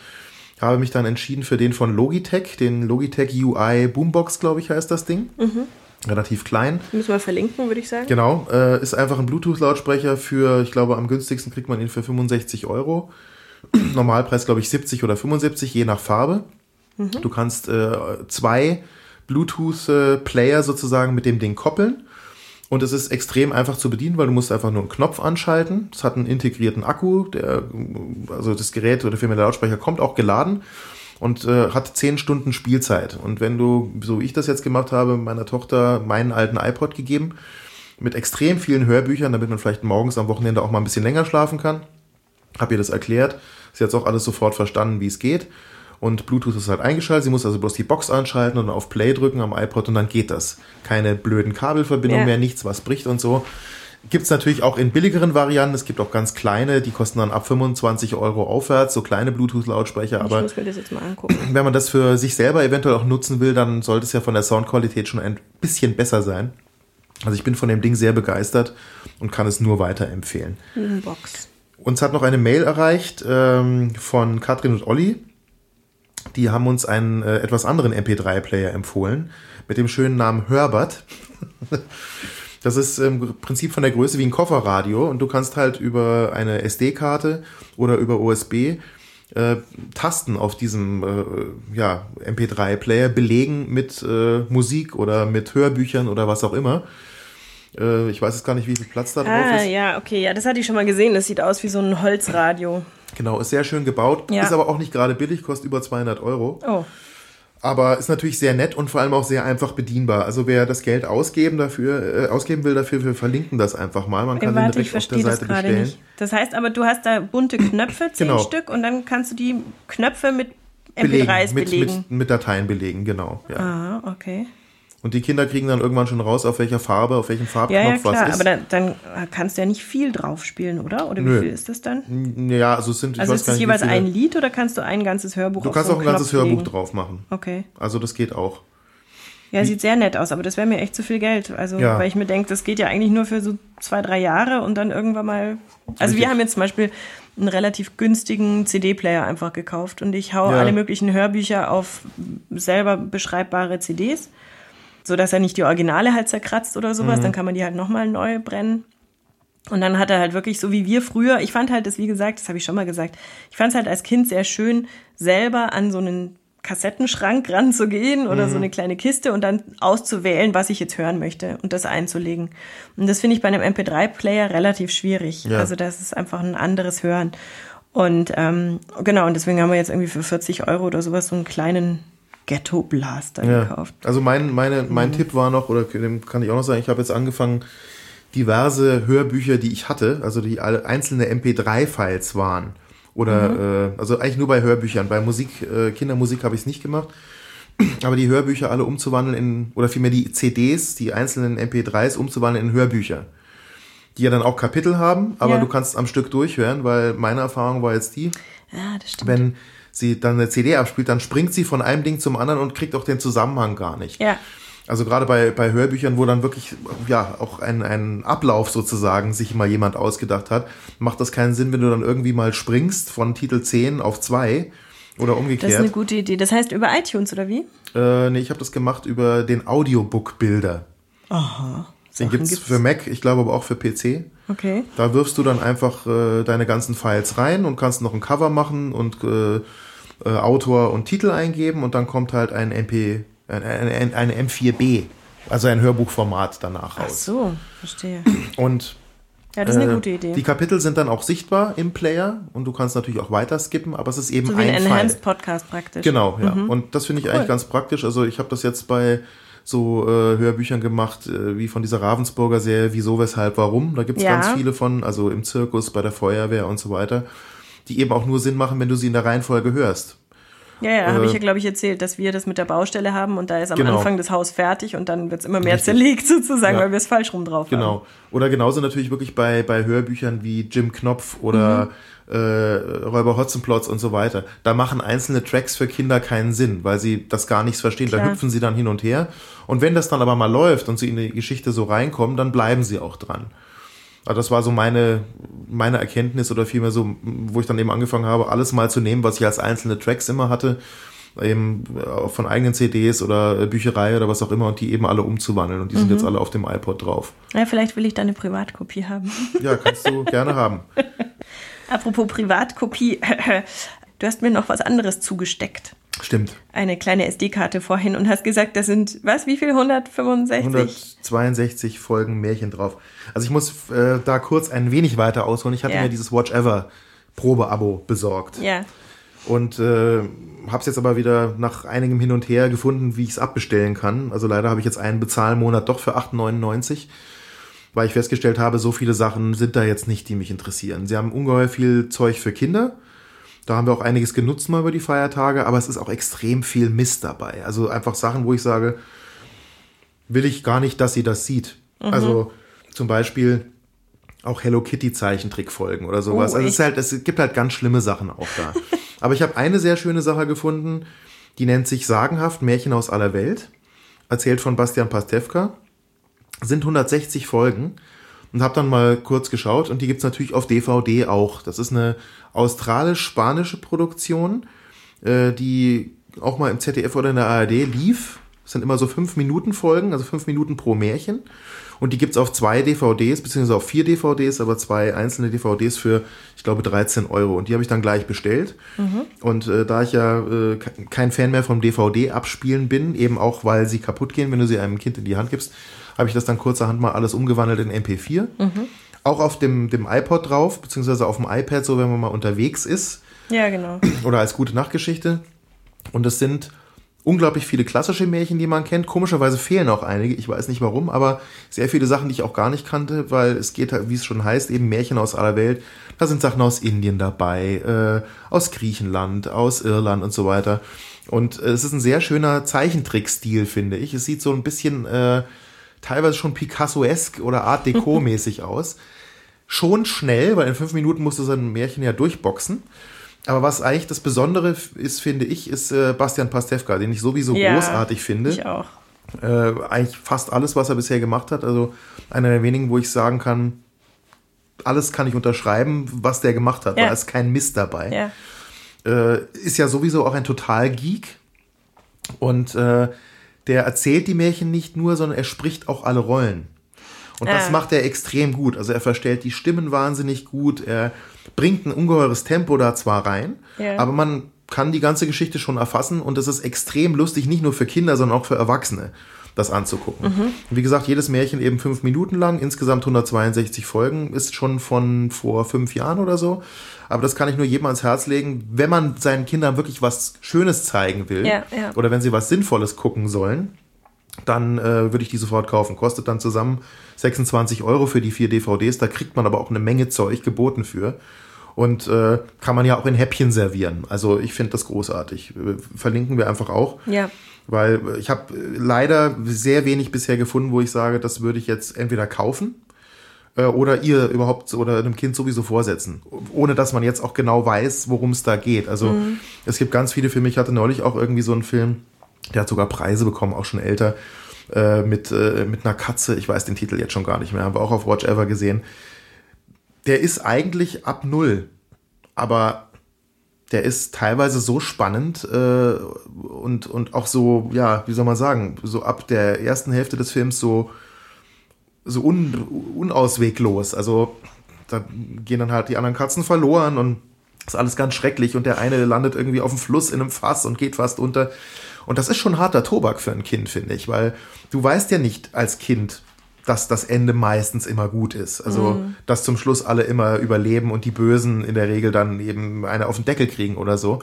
Habe mich dann entschieden für den von Logitech, den Logitech UI Boombox, glaube ich, heißt das Ding. Relativ klein. Müssen wir verlinken, würde ich sagen. Genau, äh, ist einfach ein Bluetooth-Lautsprecher für, ich glaube, am günstigsten kriegt man ihn für 65 Euro. Normalpreis, glaube ich, 70 oder 75, je nach Farbe. Du kannst äh, zwei Bluetooth-Player sozusagen mit dem Ding koppeln. Und es ist extrem einfach zu bedienen, weil du musst einfach nur einen Knopf anschalten. Es hat einen integrierten Akku, der, also das Gerät oder vielmehr der Lautsprecher kommt auch geladen und äh, hat 10 Stunden Spielzeit. Und wenn du, so wie ich das jetzt gemacht habe, meiner Tochter meinen alten iPod gegeben, mit extrem vielen Hörbüchern, damit man vielleicht morgens am Wochenende auch mal ein bisschen länger schlafen kann, habe ihr das erklärt. Sie hat es auch alles sofort verstanden, wie es geht. Und Bluetooth ist halt eingeschaltet. Sie muss also bloß die Box anschalten und auf Play drücken am iPod und dann geht das. Keine blöden Kabelverbindungen Ja. mehr, nichts, was bricht und so. Gibt es natürlich auch in billigeren Varianten. Es gibt auch ganz kleine, die kosten dann ab 25 Euro aufwärts, so kleine Bluetooth-Lautsprecher. Ich Aber muss mir das jetzt mal angucken. wenn man das für sich selber eventuell auch nutzen will, dann sollte es ja von der Soundqualität schon ein bisschen besser sein. Also ich bin von dem Ding sehr begeistert und kann es nur weiterempfehlen. Box. Uns hat noch eine Mail erreicht ähm, von Katrin und Olli. Die haben uns einen äh, etwas anderen MP3-Player empfohlen mit dem schönen Namen Herbert. Das ist im Prinzip von der Größe wie ein Kofferradio und du kannst halt über eine SD-Karte oder über USB äh, Tasten auf diesem äh, ja, MP3-Player belegen mit äh, Musik oder mit Hörbüchern oder was auch immer. Äh, ich weiß jetzt gar nicht, wie viel Platz da drauf Ah, ist. ja, okay. Ja, das hatte ich schon mal gesehen. Das sieht aus wie so ein Holzradio. Genau, ist sehr schön gebaut, Ja. ist aber auch nicht gerade billig, kostet über 200 Euro. Oh, Aber ist natürlich sehr nett und vor allem auch sehr einfach bedienbar. Also wer das Geld ausgeben dafür, äh, ausgeben will dafür, wir verlinken das einfach mal. Man kann den warte, ich direkt auf der Seite bestellen. nicht. Das heißt aber, du hast da bunte Knöpfe, zehn Genau. Stück, und dann kannst du die Knöpfe mit Belegen, MP3s mit, belegen. Mit, mit Dateien belegen, genau. Ja. Ah, okay. Und die Kinder kriegen dann irgendwann schon raus, auf welcher Farbe, auf welchem Farbknopf Ja, ja, klar. was ist. Aber dann, dann kannst du ja nicht viel drauf spielen, oder? Oder wie Nö. viel ist das dann? ja, also es sind, Also ist das nicht, jeweils ein Lied oder kannst du ein ganzes Hörbuch Du kannst so auch ein einen ganzes Knopf Hörbuch legen? drauf machen. Okay. Also das geht auch. Ja, sieht sehr nett aus, aber das wäre mir echt zu viel Geld. Also, Ja. weil ich mir denke, das geht ja eigentlich nur für so zwei, drei Jahre und dann irgendwann mal. Also, Richtig. wir haben jetzt zum Beispiel einen relativ günstigen CD-Player einfach gekauft und ich hau alle möglichen Hörbücher auf selber beschreibbare CDs, sodass er nicht die Originale halt zerkratzt oder Mhm. sowas. Dann kann man die halt nochmal neu brennen. Und dann hat er halt wirklich so wie wir früher, ich fand halt das, wie gesagt, das habe ich schon mal gesagt, ich fand es halt als Kind sehr schön, selber an so einen Kassettenschrank ranzugehen oder Mhm. so eine kleine Kiste und dann auszuwählen, was ich jetzt hören möchte und das einzulegen. Und das finde ich bei einem MP3-Player relativ schwierig. Ja. Also das ist einfach ein anderes Hören. Und ähm, genau, und deswegen haben wir jetzt irgendwie für 40 Euro oder sowas so einen kleinen Ghetto Blaster Ja. gekauft. Also mein, meine, mein Mhm. Tipp war noch, oder dem kann ich auch noch sagen, ich habe jetzt angefangen, diverse Hörbücher, die ich hatte, also die alle einzelne MP3-Files waren. Oder Mhm. äh, also eigentlich nur bei Hörbüchern. Bei Musik, äh, Kindermusik habe ich es nicht gemacht. Aber die Hörbücher alle umzuwandeln in, oder vielmehr die CDs, die einzelnen MP3s umzuwandeln in Hörbücher. Die ja dann auch Kapitel haben, aber Ja. du kannst am Stück durchhören, weil meine Erfahrung war jetzt die, Ja, das stimmt. wenn sie dann eine CD abspielt, dann springt sie von einem Ding zum anderen und kriegt auch den Zusammenhang gar nicht. ja, Also gerade bei, bei Hörbüchern, wo dann wirklich ja auch ein, ein Ablauf sozusagen sich mal jemand ausgedacht hat, macht das keinen Sinn, wenn du dann irgendwie mal springst von Titel 10 auf 2 oder das ist eine umgekehrt. gute Idee. Das heißt über iTunes oder wie? Äh, nee, ich habe das gemacht über den Audiobook-Builder. Aha. Den Sachen gibt's für Mac, ich glaube aber auch für PC. Okay. Da wirfst du dann einfach äh, deine ganzen Files rein und kannst noch ein Cover machen und äh, äh, Autor und Titel eingeben und dann kommt halt ein MP, ein, ein, ein, eine M4B, also ein Hörbuchformat danach Ach raus. so, verstehe. Und Ja, das ist eine äh, gute Idee. Die Kapitel sind dann auch sichtbar im Player und du kannst natürlich auch weiter skippen, aber es ist eben so wie ein ein. Enhanced Podcast praktisch. Genau, ja. Und das finde ich eigentlich ganz praktisch. Also ich habe das jetzt bei so äh, Hörbüchern gemacht, äh, wie von dieser Ravensburger Serie, wieso, weshalb, warum. Da gibt's Ja. ganz viele von, also im Zirkus, bei der Feuerwehr und so weiter, die eben auch nur Sinn machen, wenn du sie in der Reihenfolge hörst. Ja, ja, habe Äh, ich ja, glaube ich, erzählt, dass wir das mit der Baustelle haben und da ist am Genau. Anfang das Haus fertig und dann wird's immer mehr Richtig. zerlegt sozusagen, Ja. weil wir es falsch rum drauf haben. Genau. Oder genauso natürlich wirklich bei, bei Hörbüchern wie Jim Knopf oder Mhm. äh, Räuber Hotzenplotz und so weiter. Da machen einzelne Tracks für Kinder keinen Sinn, weil sie das gar nichts verstehen. Da Klar. hüpfen sie dann hin und her. Und wenn das dann aber mal läuft und sie in die Geschichte so reinkommen, dann bleiben sie auch dran. Also das war so meine, meine Erkenntnis oder vielmehr so, wo ich dann eben angefangen habe, alles mal zu nehmen, was ich als einzelne Tracks immer hatte, eben äh, von eigenen CDs oder äh, Bücherei oder was auch immer und die eben alle umzuwandeln. Und die sind jetzt alle auf dem iPod drauf. Ja, vielleicht will ich da eine Privatkopie haben. Ja, kannst du gerne haben. Apropos Privatkopie, du hast mir noch was anderes zugesteckt. Stimmt. Eine kleine SD-Karte vorhin und hast gesagt, das sind, was, wie viel? 165? 162 Folgen Märchen drauf. Also ich muss äh, da kurz ein wenig weiter ausholen. Ich hatte Ja. mir dieses Watch Ever Probeabo besorgt. Ja. Und äh, habe es jetzt aber wieder nach einigem Hin und Her gefunden, wie ich es abbestellen kann. Also leider habe ich jetzt einen Bezahlmonat doch für 8,99, weil ich festgestellt habe, so viele Sachen sind da jetzt nicht, die mich interessieren. Sie haben ungeheuer viel Zeug für Kinder. Da haben wir auch einiges genutzt mal über die Feiertage, aber es ist auch extrem viel Mist dabei. Also einfach Sachen, wo ich sage, will ich gar nicht, dass sie das sieht. Also zum Beispiel auch Hello Kitty Zeichentrickfolgen oder sowas. Oh, also es, halt, es gibt halt ganz schlimme Sachen auch da. Aber ich habe eine sehr schöne Sache gefunden, die nennt sich Sagenhaft Märchen aus aller Welt, erzählt von Bastian Pastewka. Sind 160 Folgen und habe dann mal kurz geschaut und die gibt's natürlich auf DVD auch. Das ist eine australisch-spanische Produktion, äh, die auch mal im ZDF oder in der ARD lief. Das sind immer so 5 Minuten Folgen, also 5 Minuten pro Märchen. Und die gibt's auf zwei DVDs, beziehungsweise auf vier DVDs, aber zwei einzelne DVDs für, ich glaube, 13 Euro. Und die habe ich dann gleich bestellt. Und äh, da ich ja äh, ke- kein Fan mehr vom DVD-Abspielen bin, eben auch weil sie kaputt gehen, wenn du sie einem Kind in die Hand gibst, habe ich das dann kurzerhand mal alles umgewandelt in MP4. Auch auf dem, dem iPod drauf, beziehungsweise auf dem iPad, so wenn man mal unterwegs ist Ja, genau. oder als gute Nachtgeschichte. Und es sind unglaublich viele klassische Märchen, die man kennt. Komischerweise fehlen auch einige, ich weiß nicht warum, aber sehr viele Sachen, die ich auch gar nicht kannte, weil es geht wie es schon heißt, eben Märchen aus aller Welt. Da sind Sachen aus Indien dabei, äh, aus Griechenland, aus Irland und so weiter. Und äh, es ist ein sehr schöner Zeichentrickstil, finde ich. Es sieht so ein bisschen äh, teilweise schon Picasso-esk oder Art Deco-mäßig aus. Schon schnell, weil in fünf Minuten musst du so ein Märchen ja durchboxen. Aber was eigentlich das Besondere ist, finde ich, ist äh, Bastian Pastewka, den ich sowieso Ja, großartig finde. Ich auch. Äh, eigentlich fast alles, was er bisher gemacht hat. Also einer der wenigen, wo ich sagen kann, alles kann ich unterschreiben, was der gemacht hat. Ja. Da ist kein Mist dabei. Ja. Äh, ist ja sowieso auch ein Total-Geek. Und äh, der erzählt die Märchen nicht nur, sondern er spricht auch alle Rollen. Und das Ah. macht er extrem gut. Also er verstellt die Stimmen wahnsinnig gut. Er bringt ein ungeheures Tempo da zwar rein, Ja. aber man kann die ganze Geschichte schon erfassen und es ist extrem lustig, nicht nur für Kinder, sondern auch für Erwachsene. das anzugucken. Mhm. Wie gesagt, jedes Märchen eben fünf Minuten lang, insgesamt 162 Folgen, ist schon von vor fünf Jahren oder so. Aber das kann ich nur jedem ans Herz legen, wenn man seinen Kindern wirklich was Schönes zeigen will ja, ja. oder wenn sie was Sinnvolles gucken sollen, dann äh, würde ich die sofort kaufen. Kostet dann zusammen 26 Euro für die vier DVDs. Da kriegt man aber auch eine Menge Zeug geboten für. Und äh, kann man ja auch in Häppchen servieren. Also ich finde das großartig. Äh, verlinken wir einfach auch. Ja. Weil ich habe leider sehr wenig bisher gefunden, wo ich sage, das würde ich jetzt entweder kaufen äh, oder ihr überhaupt oder einem Kind sowieso vorsetzen, ohne dass man jetzt auch genau weiß, worum es da geht. Also mhm. es gibt ganz viele Filme. Ich hatte neulich auch irgendwie so einen Film, der hat sogar Preise bekommen, auch schon älter, äh, mit, äh, mit einer Katze. Ich weiß den Titel jetzt schon gar nicht mehr, haben wir auch auf Watch Ever gesehen. Der ist eigentlich ab null, aber der ist teilweise so spannend äh, und, und auch so, ja, wie soll man sagen, so ab der ersten Hälfte des Films so, so un, unausweglos. Also da gehen dann halt die anderen Katzen verloren und ist alles ganz schrecklich und der eine landet irgendwie auf dem Fluss in einem Fass und geht fast unter. Und das ist schon harter Tobak für ein Kind, finde ich, weil du weißt ja nicht als Kind, dass das Ende meistens immer gut ist. Also, mhm. dass zum Schluss alle immer überleben und die Bösen in der Regel dann eben eine auf den Deckel kriegen oder so.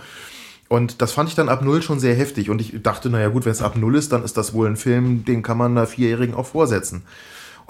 Und das fand ich dann ab Null schon sehr heftig. Und ich dachte, naja gut, wenn es ab Null ist, dann ist das wohl ein Film, den kann man einer Vierjährigen auch vorsetzen.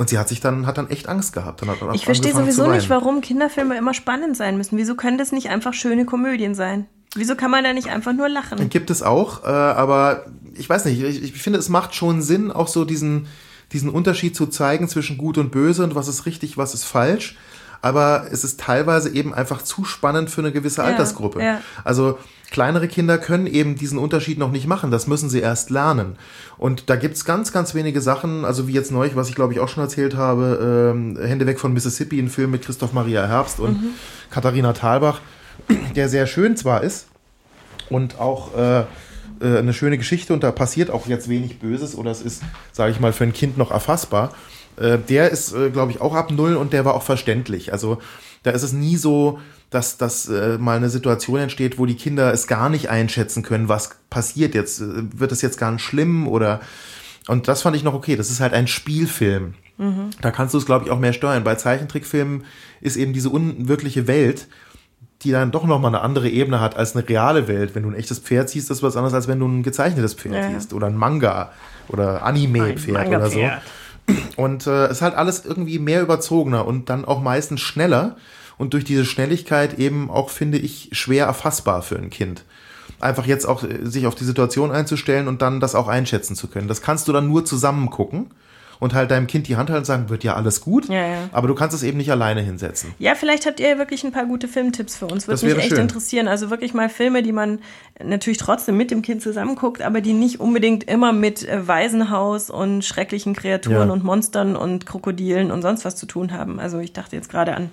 Und sie hat sich dann, hat dann echt Angst gehabt. Dann ich verstehe sowieso nicht, warum Kinderfilme immer spannend sein müssen. Wieso können das nicht einfach schöne Komödien sein? Wieso kann man da nicht einfach nur lachen? Gibt es auch, äh, aber ich weiß nicht, ich, ich finde, es macht schon Sinn, auch so diesen, diesen Unterschied zu zeigen zwischen gut und böse und was ist richtig, was ist falsch. Aber es ist teilweise eben einfach zu spannend für eine gewisse Altersgruppe. Ja, ja. Also kleinere Kinder können eben diesen Unterschied noch nicht machen. Das müssen sie erst lernen. Und da gibt's ganz, ganz wenige Sachen, also wie jetzt neulich, was ich glaube ich auch schon erzählt habe, ähm, Hände weg von Mississippi, ein Film mit Christoph Maria Herbst und mhm. Katharina Thalbach, der sehr schön zwar ist und auch äh, äh, eine schöne Geschichte und da passiert auch jetzt wenig Böses oder es ist, sage ich mal, für ein Kind noch erfassbar. Äh, der ist, äh, glaube ich, auch ab Null und der war auch verständlich. Also da ist es nie so, dass, dass äh, mal eine Situation entsteht, wo die Kinder es gar nicht einschätzen können, was passiert jetzt. Äh, wird es jetzt gar nicht schlimm oder und das fand ich noch okay. Das ist halt ein Spielfilm. Mhm. Da kannst du es, glaube ich, auch mehr steuern. Bei Zeichentrickfilmen ist eben diese unwirkliche Welt die dann doch nochmal eine andere Ebene hat als eine reale Welt. Wenn du ein echtes Pferd siehst, das ist was anderes, als wenn du ein gezeichnetes Pferd ja. siehst. Oder ein Manga oder Anime-Pferd oder so. Und äh, es ist halt alles irgendwie mehr überzogener und dann auch meistens schneller und durch diese Schnelligkeit eben auch, finde ich, schwer erfassbar für ein Kind. Einfach jetzt auch äh, sich auf die Situation einzustellen und dann das auch einschätzen zu können. Das kannst du dann nur zusammen gucken und halt deinem Kind die Hand halten und sagen, wird ja alles gut. Ja, ja. Aber du kannst es eben nicht alleine hinsetzen. Ja, vielleicht habt ihr wirklich ein paar gute Filmtipps für uns. Würde mich echt schön. interessieren. Also wirklich mal Filme, die man natürlich trotzdem mit dem Kind zusammen guckt, aber die nicht unbedingt immer mit äh, Waisenhaus und schrecklichen Kreaturen ja. und Monstern und Krokodilen und sonst was zu tun haben. Also ich dachte jetzt gerade an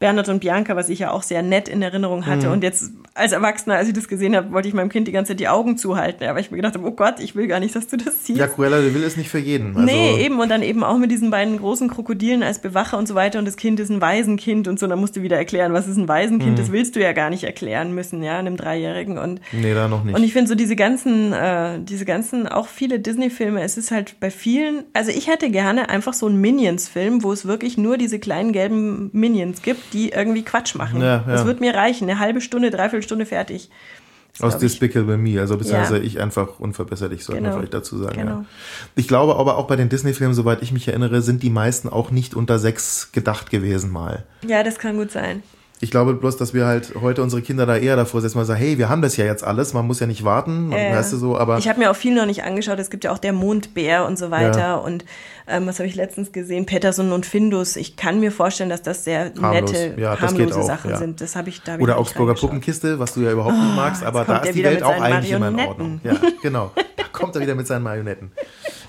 Bernhard und Bianca, was ich ja auch sehr nett in Erinnerung hatte. Mhm. Und jetzt als Erwachsener, als ich das gesehen habe, wollte ich meinem Kind die ganze Zeit die Augen zuhalten. Aber ich mir gedacht habe, oh Gott, ich will gar nicht, dass du das siehst. Ja, Cruella de Vil ist nicht für jeden. Also nee, eben. Und dann eben auch mit diesen beiden großen Krokodilen als Bewacher und so weiter. Und das Kind ist ein Waisenkind und so. Dann musst du wieder erklären, was ist ein Waisenkind. Mhm. Das willst du ja gar nicht erklären müssen, ja, einem Dreijährigen. Und, nee, da noch nicht. Und ich finde so diese ganzen, äh, diese ganzen, auch viele Disney-Filme, es ist halt bei vielen, also ich hätte gerne einfach so einen Minions-Film, wo es wirklich nur diese kleinen gelben Minions gibt, die irgendwie Quatsch machen. Ja, ja. Das wird mir reichen. Eine halbe Stunde, dreiviertel Stunde fertig. Das Aus Despicable Me, also beziehungsweise ja. ich einfach unverbesserlich, sollte genau. man vielleicht dazu sagen. Genau. Ja. Ich glaube aber auch bei den Disney-Filmen, soweit ich mich erinnere, sind die meisten auch nicht unter sechs gedacht gewesen mal. Ja, das kann gut sein. Ich glaube bloß, dass wir halt heute unsere Kinder da eher davor setzen, mal sagen, hey, wir haben das ja jetzt alles, man muss ja nicht warten, äh, weißt du so, aber. Ich habe mir auch viel noch nicht angeschaut, es gibt ja auch der Mondbär und so weiter ja. und ähm, was habe ich letztens gesehen, Peterson und Findus. Ich kann mir vorstellen, dass das sehr Harmlos. nette, ja, harmlose auch, Sachen ja. sind. Das habe ich da Oder Augsburger Puppenkiste, was du ja überhaupt oh, nicht magst, aber da ist die Welt auch eigentlich immer in Ordnung. Ja, genau. Da kommt er wieder mit seinen Marionetten.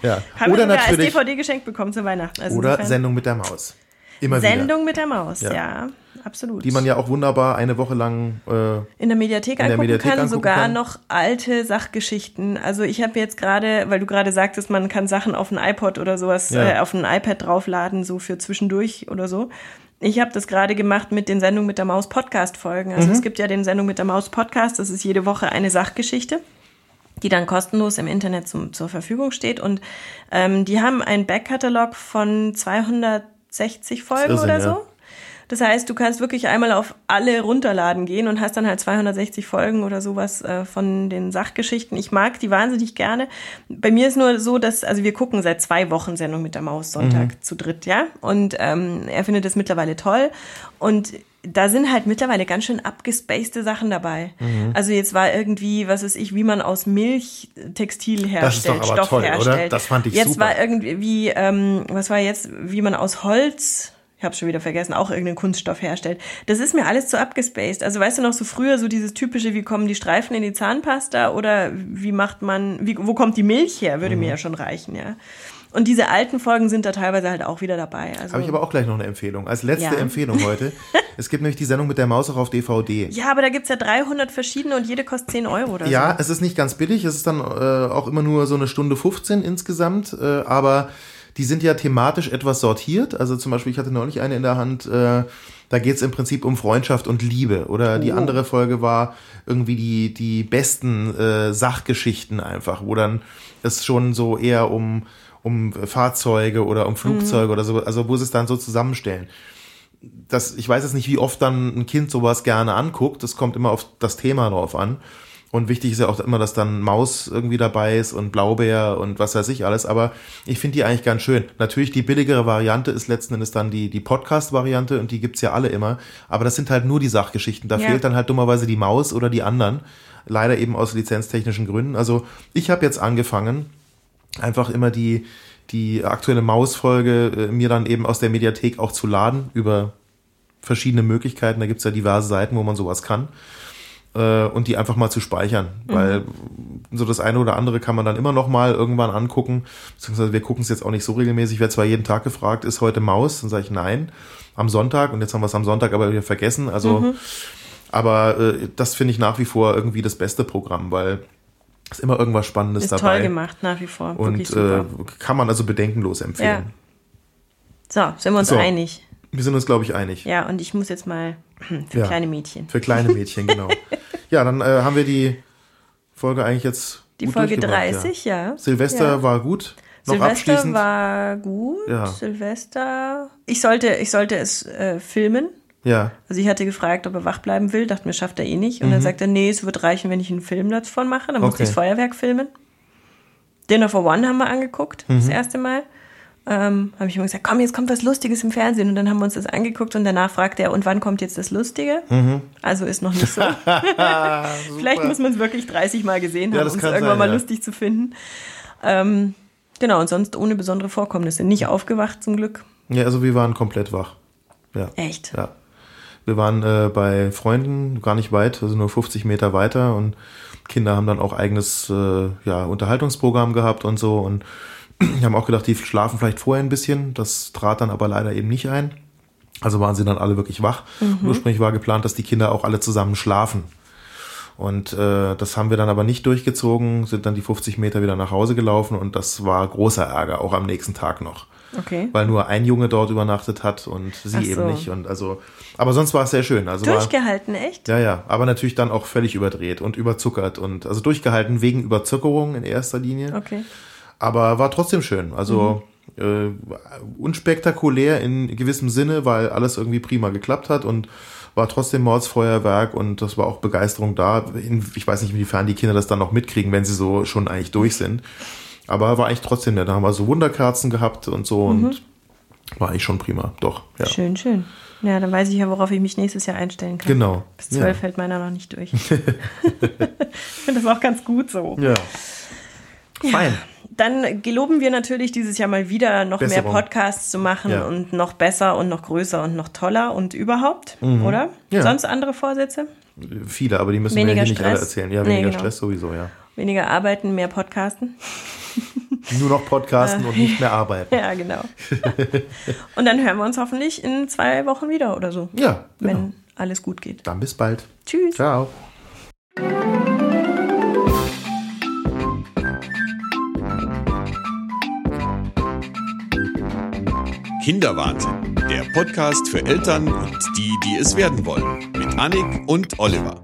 Ja. Haben oder wir natürlich als DVD geschenkt bekommen zu Weihnachten. Also oder Sendung mit der Maus. Immer Sendung wieder. mit der Maus, ja. ja. Absolut. Die man ja auch wunderbar eine Woche lang äh, in der Mediathek, in der angucken, Mediathek kann, angucken sogar kann. noch alte Sachgeschichten. Also ich habe jetzt gerade, weil du gerade sagtest, man kann Sachen auf ein iPod oder sowas, ja. äh, auf ein iPad draufladen, so für zwischendurch oder so. Ich habe das gerade gemacht mit den Sendung mit der Maus Podcast Folgen. Also mhm. es gibt ja den Sendung mit der Maus Podcast, das ist jede Woche eine Sachgeschichte die dann kostenlos im Internet zum, zur Verfügung steht. Und ähm, die haben einen Backkatalog von 260 Folgen Irrsinn, oder ja. Das heißt, du kannst wirklich einmal auf alle runterladen gehen und hast dann halt 260 Folgen oder sowas äh, von den Sachgeschichten. Ich mag die wahnsinnig gerne. Bei mir ist nur so, dass, also wir gucken seit zwei Wochen Sendung mit der Maus Sonntag zu dritt, ja. Und ähm, er findet es mittlerweile toll. Und da sind halt mittlerweile ganz schön abgespacede Sachen dabei. Also jetzt war irgendwie, was weiß ich, wie man aus Milch Textil Das ist doch herstellt, aber Stoff toll, oder? herstellt. Das fand ich jetzt super. war irgendwie, ähm, was war jetzt, wie man aus Holz ich habe schon wieder vergessen, auch irgendeinen Kunststoff herstellt. Das ist mir alles zu abgespaced. Also weißt du noch so früher so dieses typische, wie kommen die Streifen in die Zahnpasta oder wie macht man, wie, wo kommt die Milch her, würde mir Mhm. ja schon reichen, ja. Und diese alten Folgen sind da teilweise halt auch wieder dabei. Also, Habe ich aber auch gleich noch eine Empfehlung. Als letzte Ja. Empfehlung heute. es gibt nämlich die Sendung mit der Maus auch auf DVD. ja, aber da gibt's ja 300 verschiedene und jede kostet 10 Euro oder Ja, so. es ist nicht ganz billig. Es ist dann äh, auch immer nur so eine Stunde 15 insgesamt. Äh, aber die sind ja thematisch etwas sortiert. Also zum Beispiel, ich hatte neulich eine in der Hand, äh, da geht es im Prinzip um Freundschaft und Liebe. Oder die andere Folge war irgendwie die, die besten äh, Sachgeschichten einfach, wo dann es schon so eher um, um Fahrzeuge oder um Flugzeuge oder so, also wo sie es dann so zusammenstellen das, ich weiß jetzt nicht, wie oft dann ein Kind sowas gerne anguckt. Das kommt immer auf das Thema drauf an. Und wichtig ist ja auch immer, dass dann Maus irgendwie dabei ist und Blaubeer und was weiß ich alles. Aber ich finde die eigentlich ganz schön. Natürlich die billigere Variante ist letzten Endes dann die, die Podcast-Variante und die gibt's ja alle immer. Aber das sind halt nur die Sachgeschichten. Da Ja. fehlt dann halt dummerweise die Maus oder die anderen. Leider eben aus lizenztechnischen Gründen. Also ich habe jetzt angefangen, einfach immer die, die aktuelle Mausfolge äh, mir dann eben aus der Mediathek auch zu laden über verschiedene Möglichkeiten. Da gibt's ja diverse Seiten, wo man sowas kann. Äh, und die einfach mal zu speichern. Weil so das eine oder andere kann man dann immer noch mal irgendwann angucken. Beziehungsweise wir gucken es jetzt auch nicht so regelmäßig. Ich werde zwar jeden Tag gefragt, ist heute Maus? Dann sage ich nein. Am Sonntag. Und jetzt haben wir es am Sonntag aber wieder vergessen. Also, aber äh, das finde ich nach wie vor irgendwie das beste Programm, weil es immer irgendwas Spannendes Ist dabei. toll gemacht, nach wie vor. Und äh, kann man also bedenkenlos empfehlen. so, sind wir uns so. einig. Wir sind uns, glaube ich, einig. Ja, und ich muss jetzt mal für Ja. kleine Mädchen. Für kleine Mädchen, genau. ja, dann äh, haben wir die Folge eigentlich jetzt. Die gut Folge durchgebracht, 30, ja. Ja. Silvester Ja. war gut. Noch Silvester war gut. Silvester. Ich sollte, ich sollte es äh, filmen. ja, Also ich hatte gefragt, ob er wach bleiben will, dachte mir, schafft er eh nicht. Und Mhm. dann sagte er, nee, es wird reichen, wenn ich einen Film davon mache. Dann Okay. ich das Feuerwerk filmen. Dinner for One haben wir angeguckt, das Mhm. erste Mal. Ähm, habe ich immer gesagt, komm, jetzt kommt was Lustiges im Fernsehen. Und dann haben wir uns das angeguckt und danach fragte er, und wann kommt jetzt das Lustige? Mhm. Also ist noch nicht so. Vielleicht muss man es wirklich 30 Mal gesehen Ja, haben, das um es irgendwann sein, mal ja. lustig zu finden. Ähm, genau, und sonst ohne besondere Vorkommnisse. Nicht aufgewacht zum Glück. ja, also wir waren komplett wach. Ja. Echt. Ja. Wir waren äh, bei Freunden, gar nicht weit, also nur 50 Meter weiter und Kinder haben dann auch eigenes äh, ja, Unterhaltungsprogramm gehabt und so und wir haben auch gedacht, die schlafen vielleicht vorher ein bisschen, das trat dann aber leider eben nicht ein. Also waren sie dann alle wirklich wach. Ursprünglich war geplant, dass die Kinder auch alle zusammen schlafen. Und äh, das haben wir dann aber nicht durchgezogen, sind dann die 50 Meter wieder nach Hause gelaufen und das war großer Ärger, auch am nächsten Tag noch Okay. weil nur ein Junge dort übernachtet hat und sie Ach so. eben nicht. Und also, aber sonst war es sehr schön. Also war, Durchgehalten, echt? ja, ja, aber natürlich dann auch völlig überdreht und überzuckert und also durchgehalten wegen Überzuckerung in erster Linie. Okay. Aber war trotzdem schön. Also äh, unspektakulär in gewissem Sinne, weil alles irgendwie prima geklappt hat und war trotzdem Mordsfeuerwerk und das war auch Begeisterung da. Ich weiß nicht, inwiefern die Kinder das dann noch mitkriegen, wenn sie so schon eigentlich durch sind. Aber war eigentlich trotzdem nett. Da haben wir so Wunderkerzen gehabt und so und war eigentlich schon prima. Doch, ja. Schön, schön. Ja, dann weiß ich ja, worauf ich mich nächstes Jahr einstellen kann. Genau. Bis zwölf Ja. fällt meiner noch nicht durch. ich finde das auch ganz gut so. Ja. Fein. Dann geloben wir natürlich dieses Jahr mal wieder noch Besserung. mehr Podcasts zu machen Ja. und noch besser und noch größer und noch toller und überhaupt, oder? Mhm. Ja. Sonst andere Vorsätze? Viele, aber die müssen Weniger wir hier nicht alle erzählen. Ja, Nee, weniger genau. Stress sowieso, ja. Weniger arbeiten, mehr podcasten. Nur noch Podcasten und nicht mehr arbeiten. Ja, genau. und dann hören wir uns hoffentlich in zwei Wochen wieder oder so, Ja, genau. wenn alles gut geht. Dann bis bald. Tschüss. Ciao. Kinderwahnsinn, der Podcast für Eltern und die, die es werden wollen. Mit Annik und Oliver.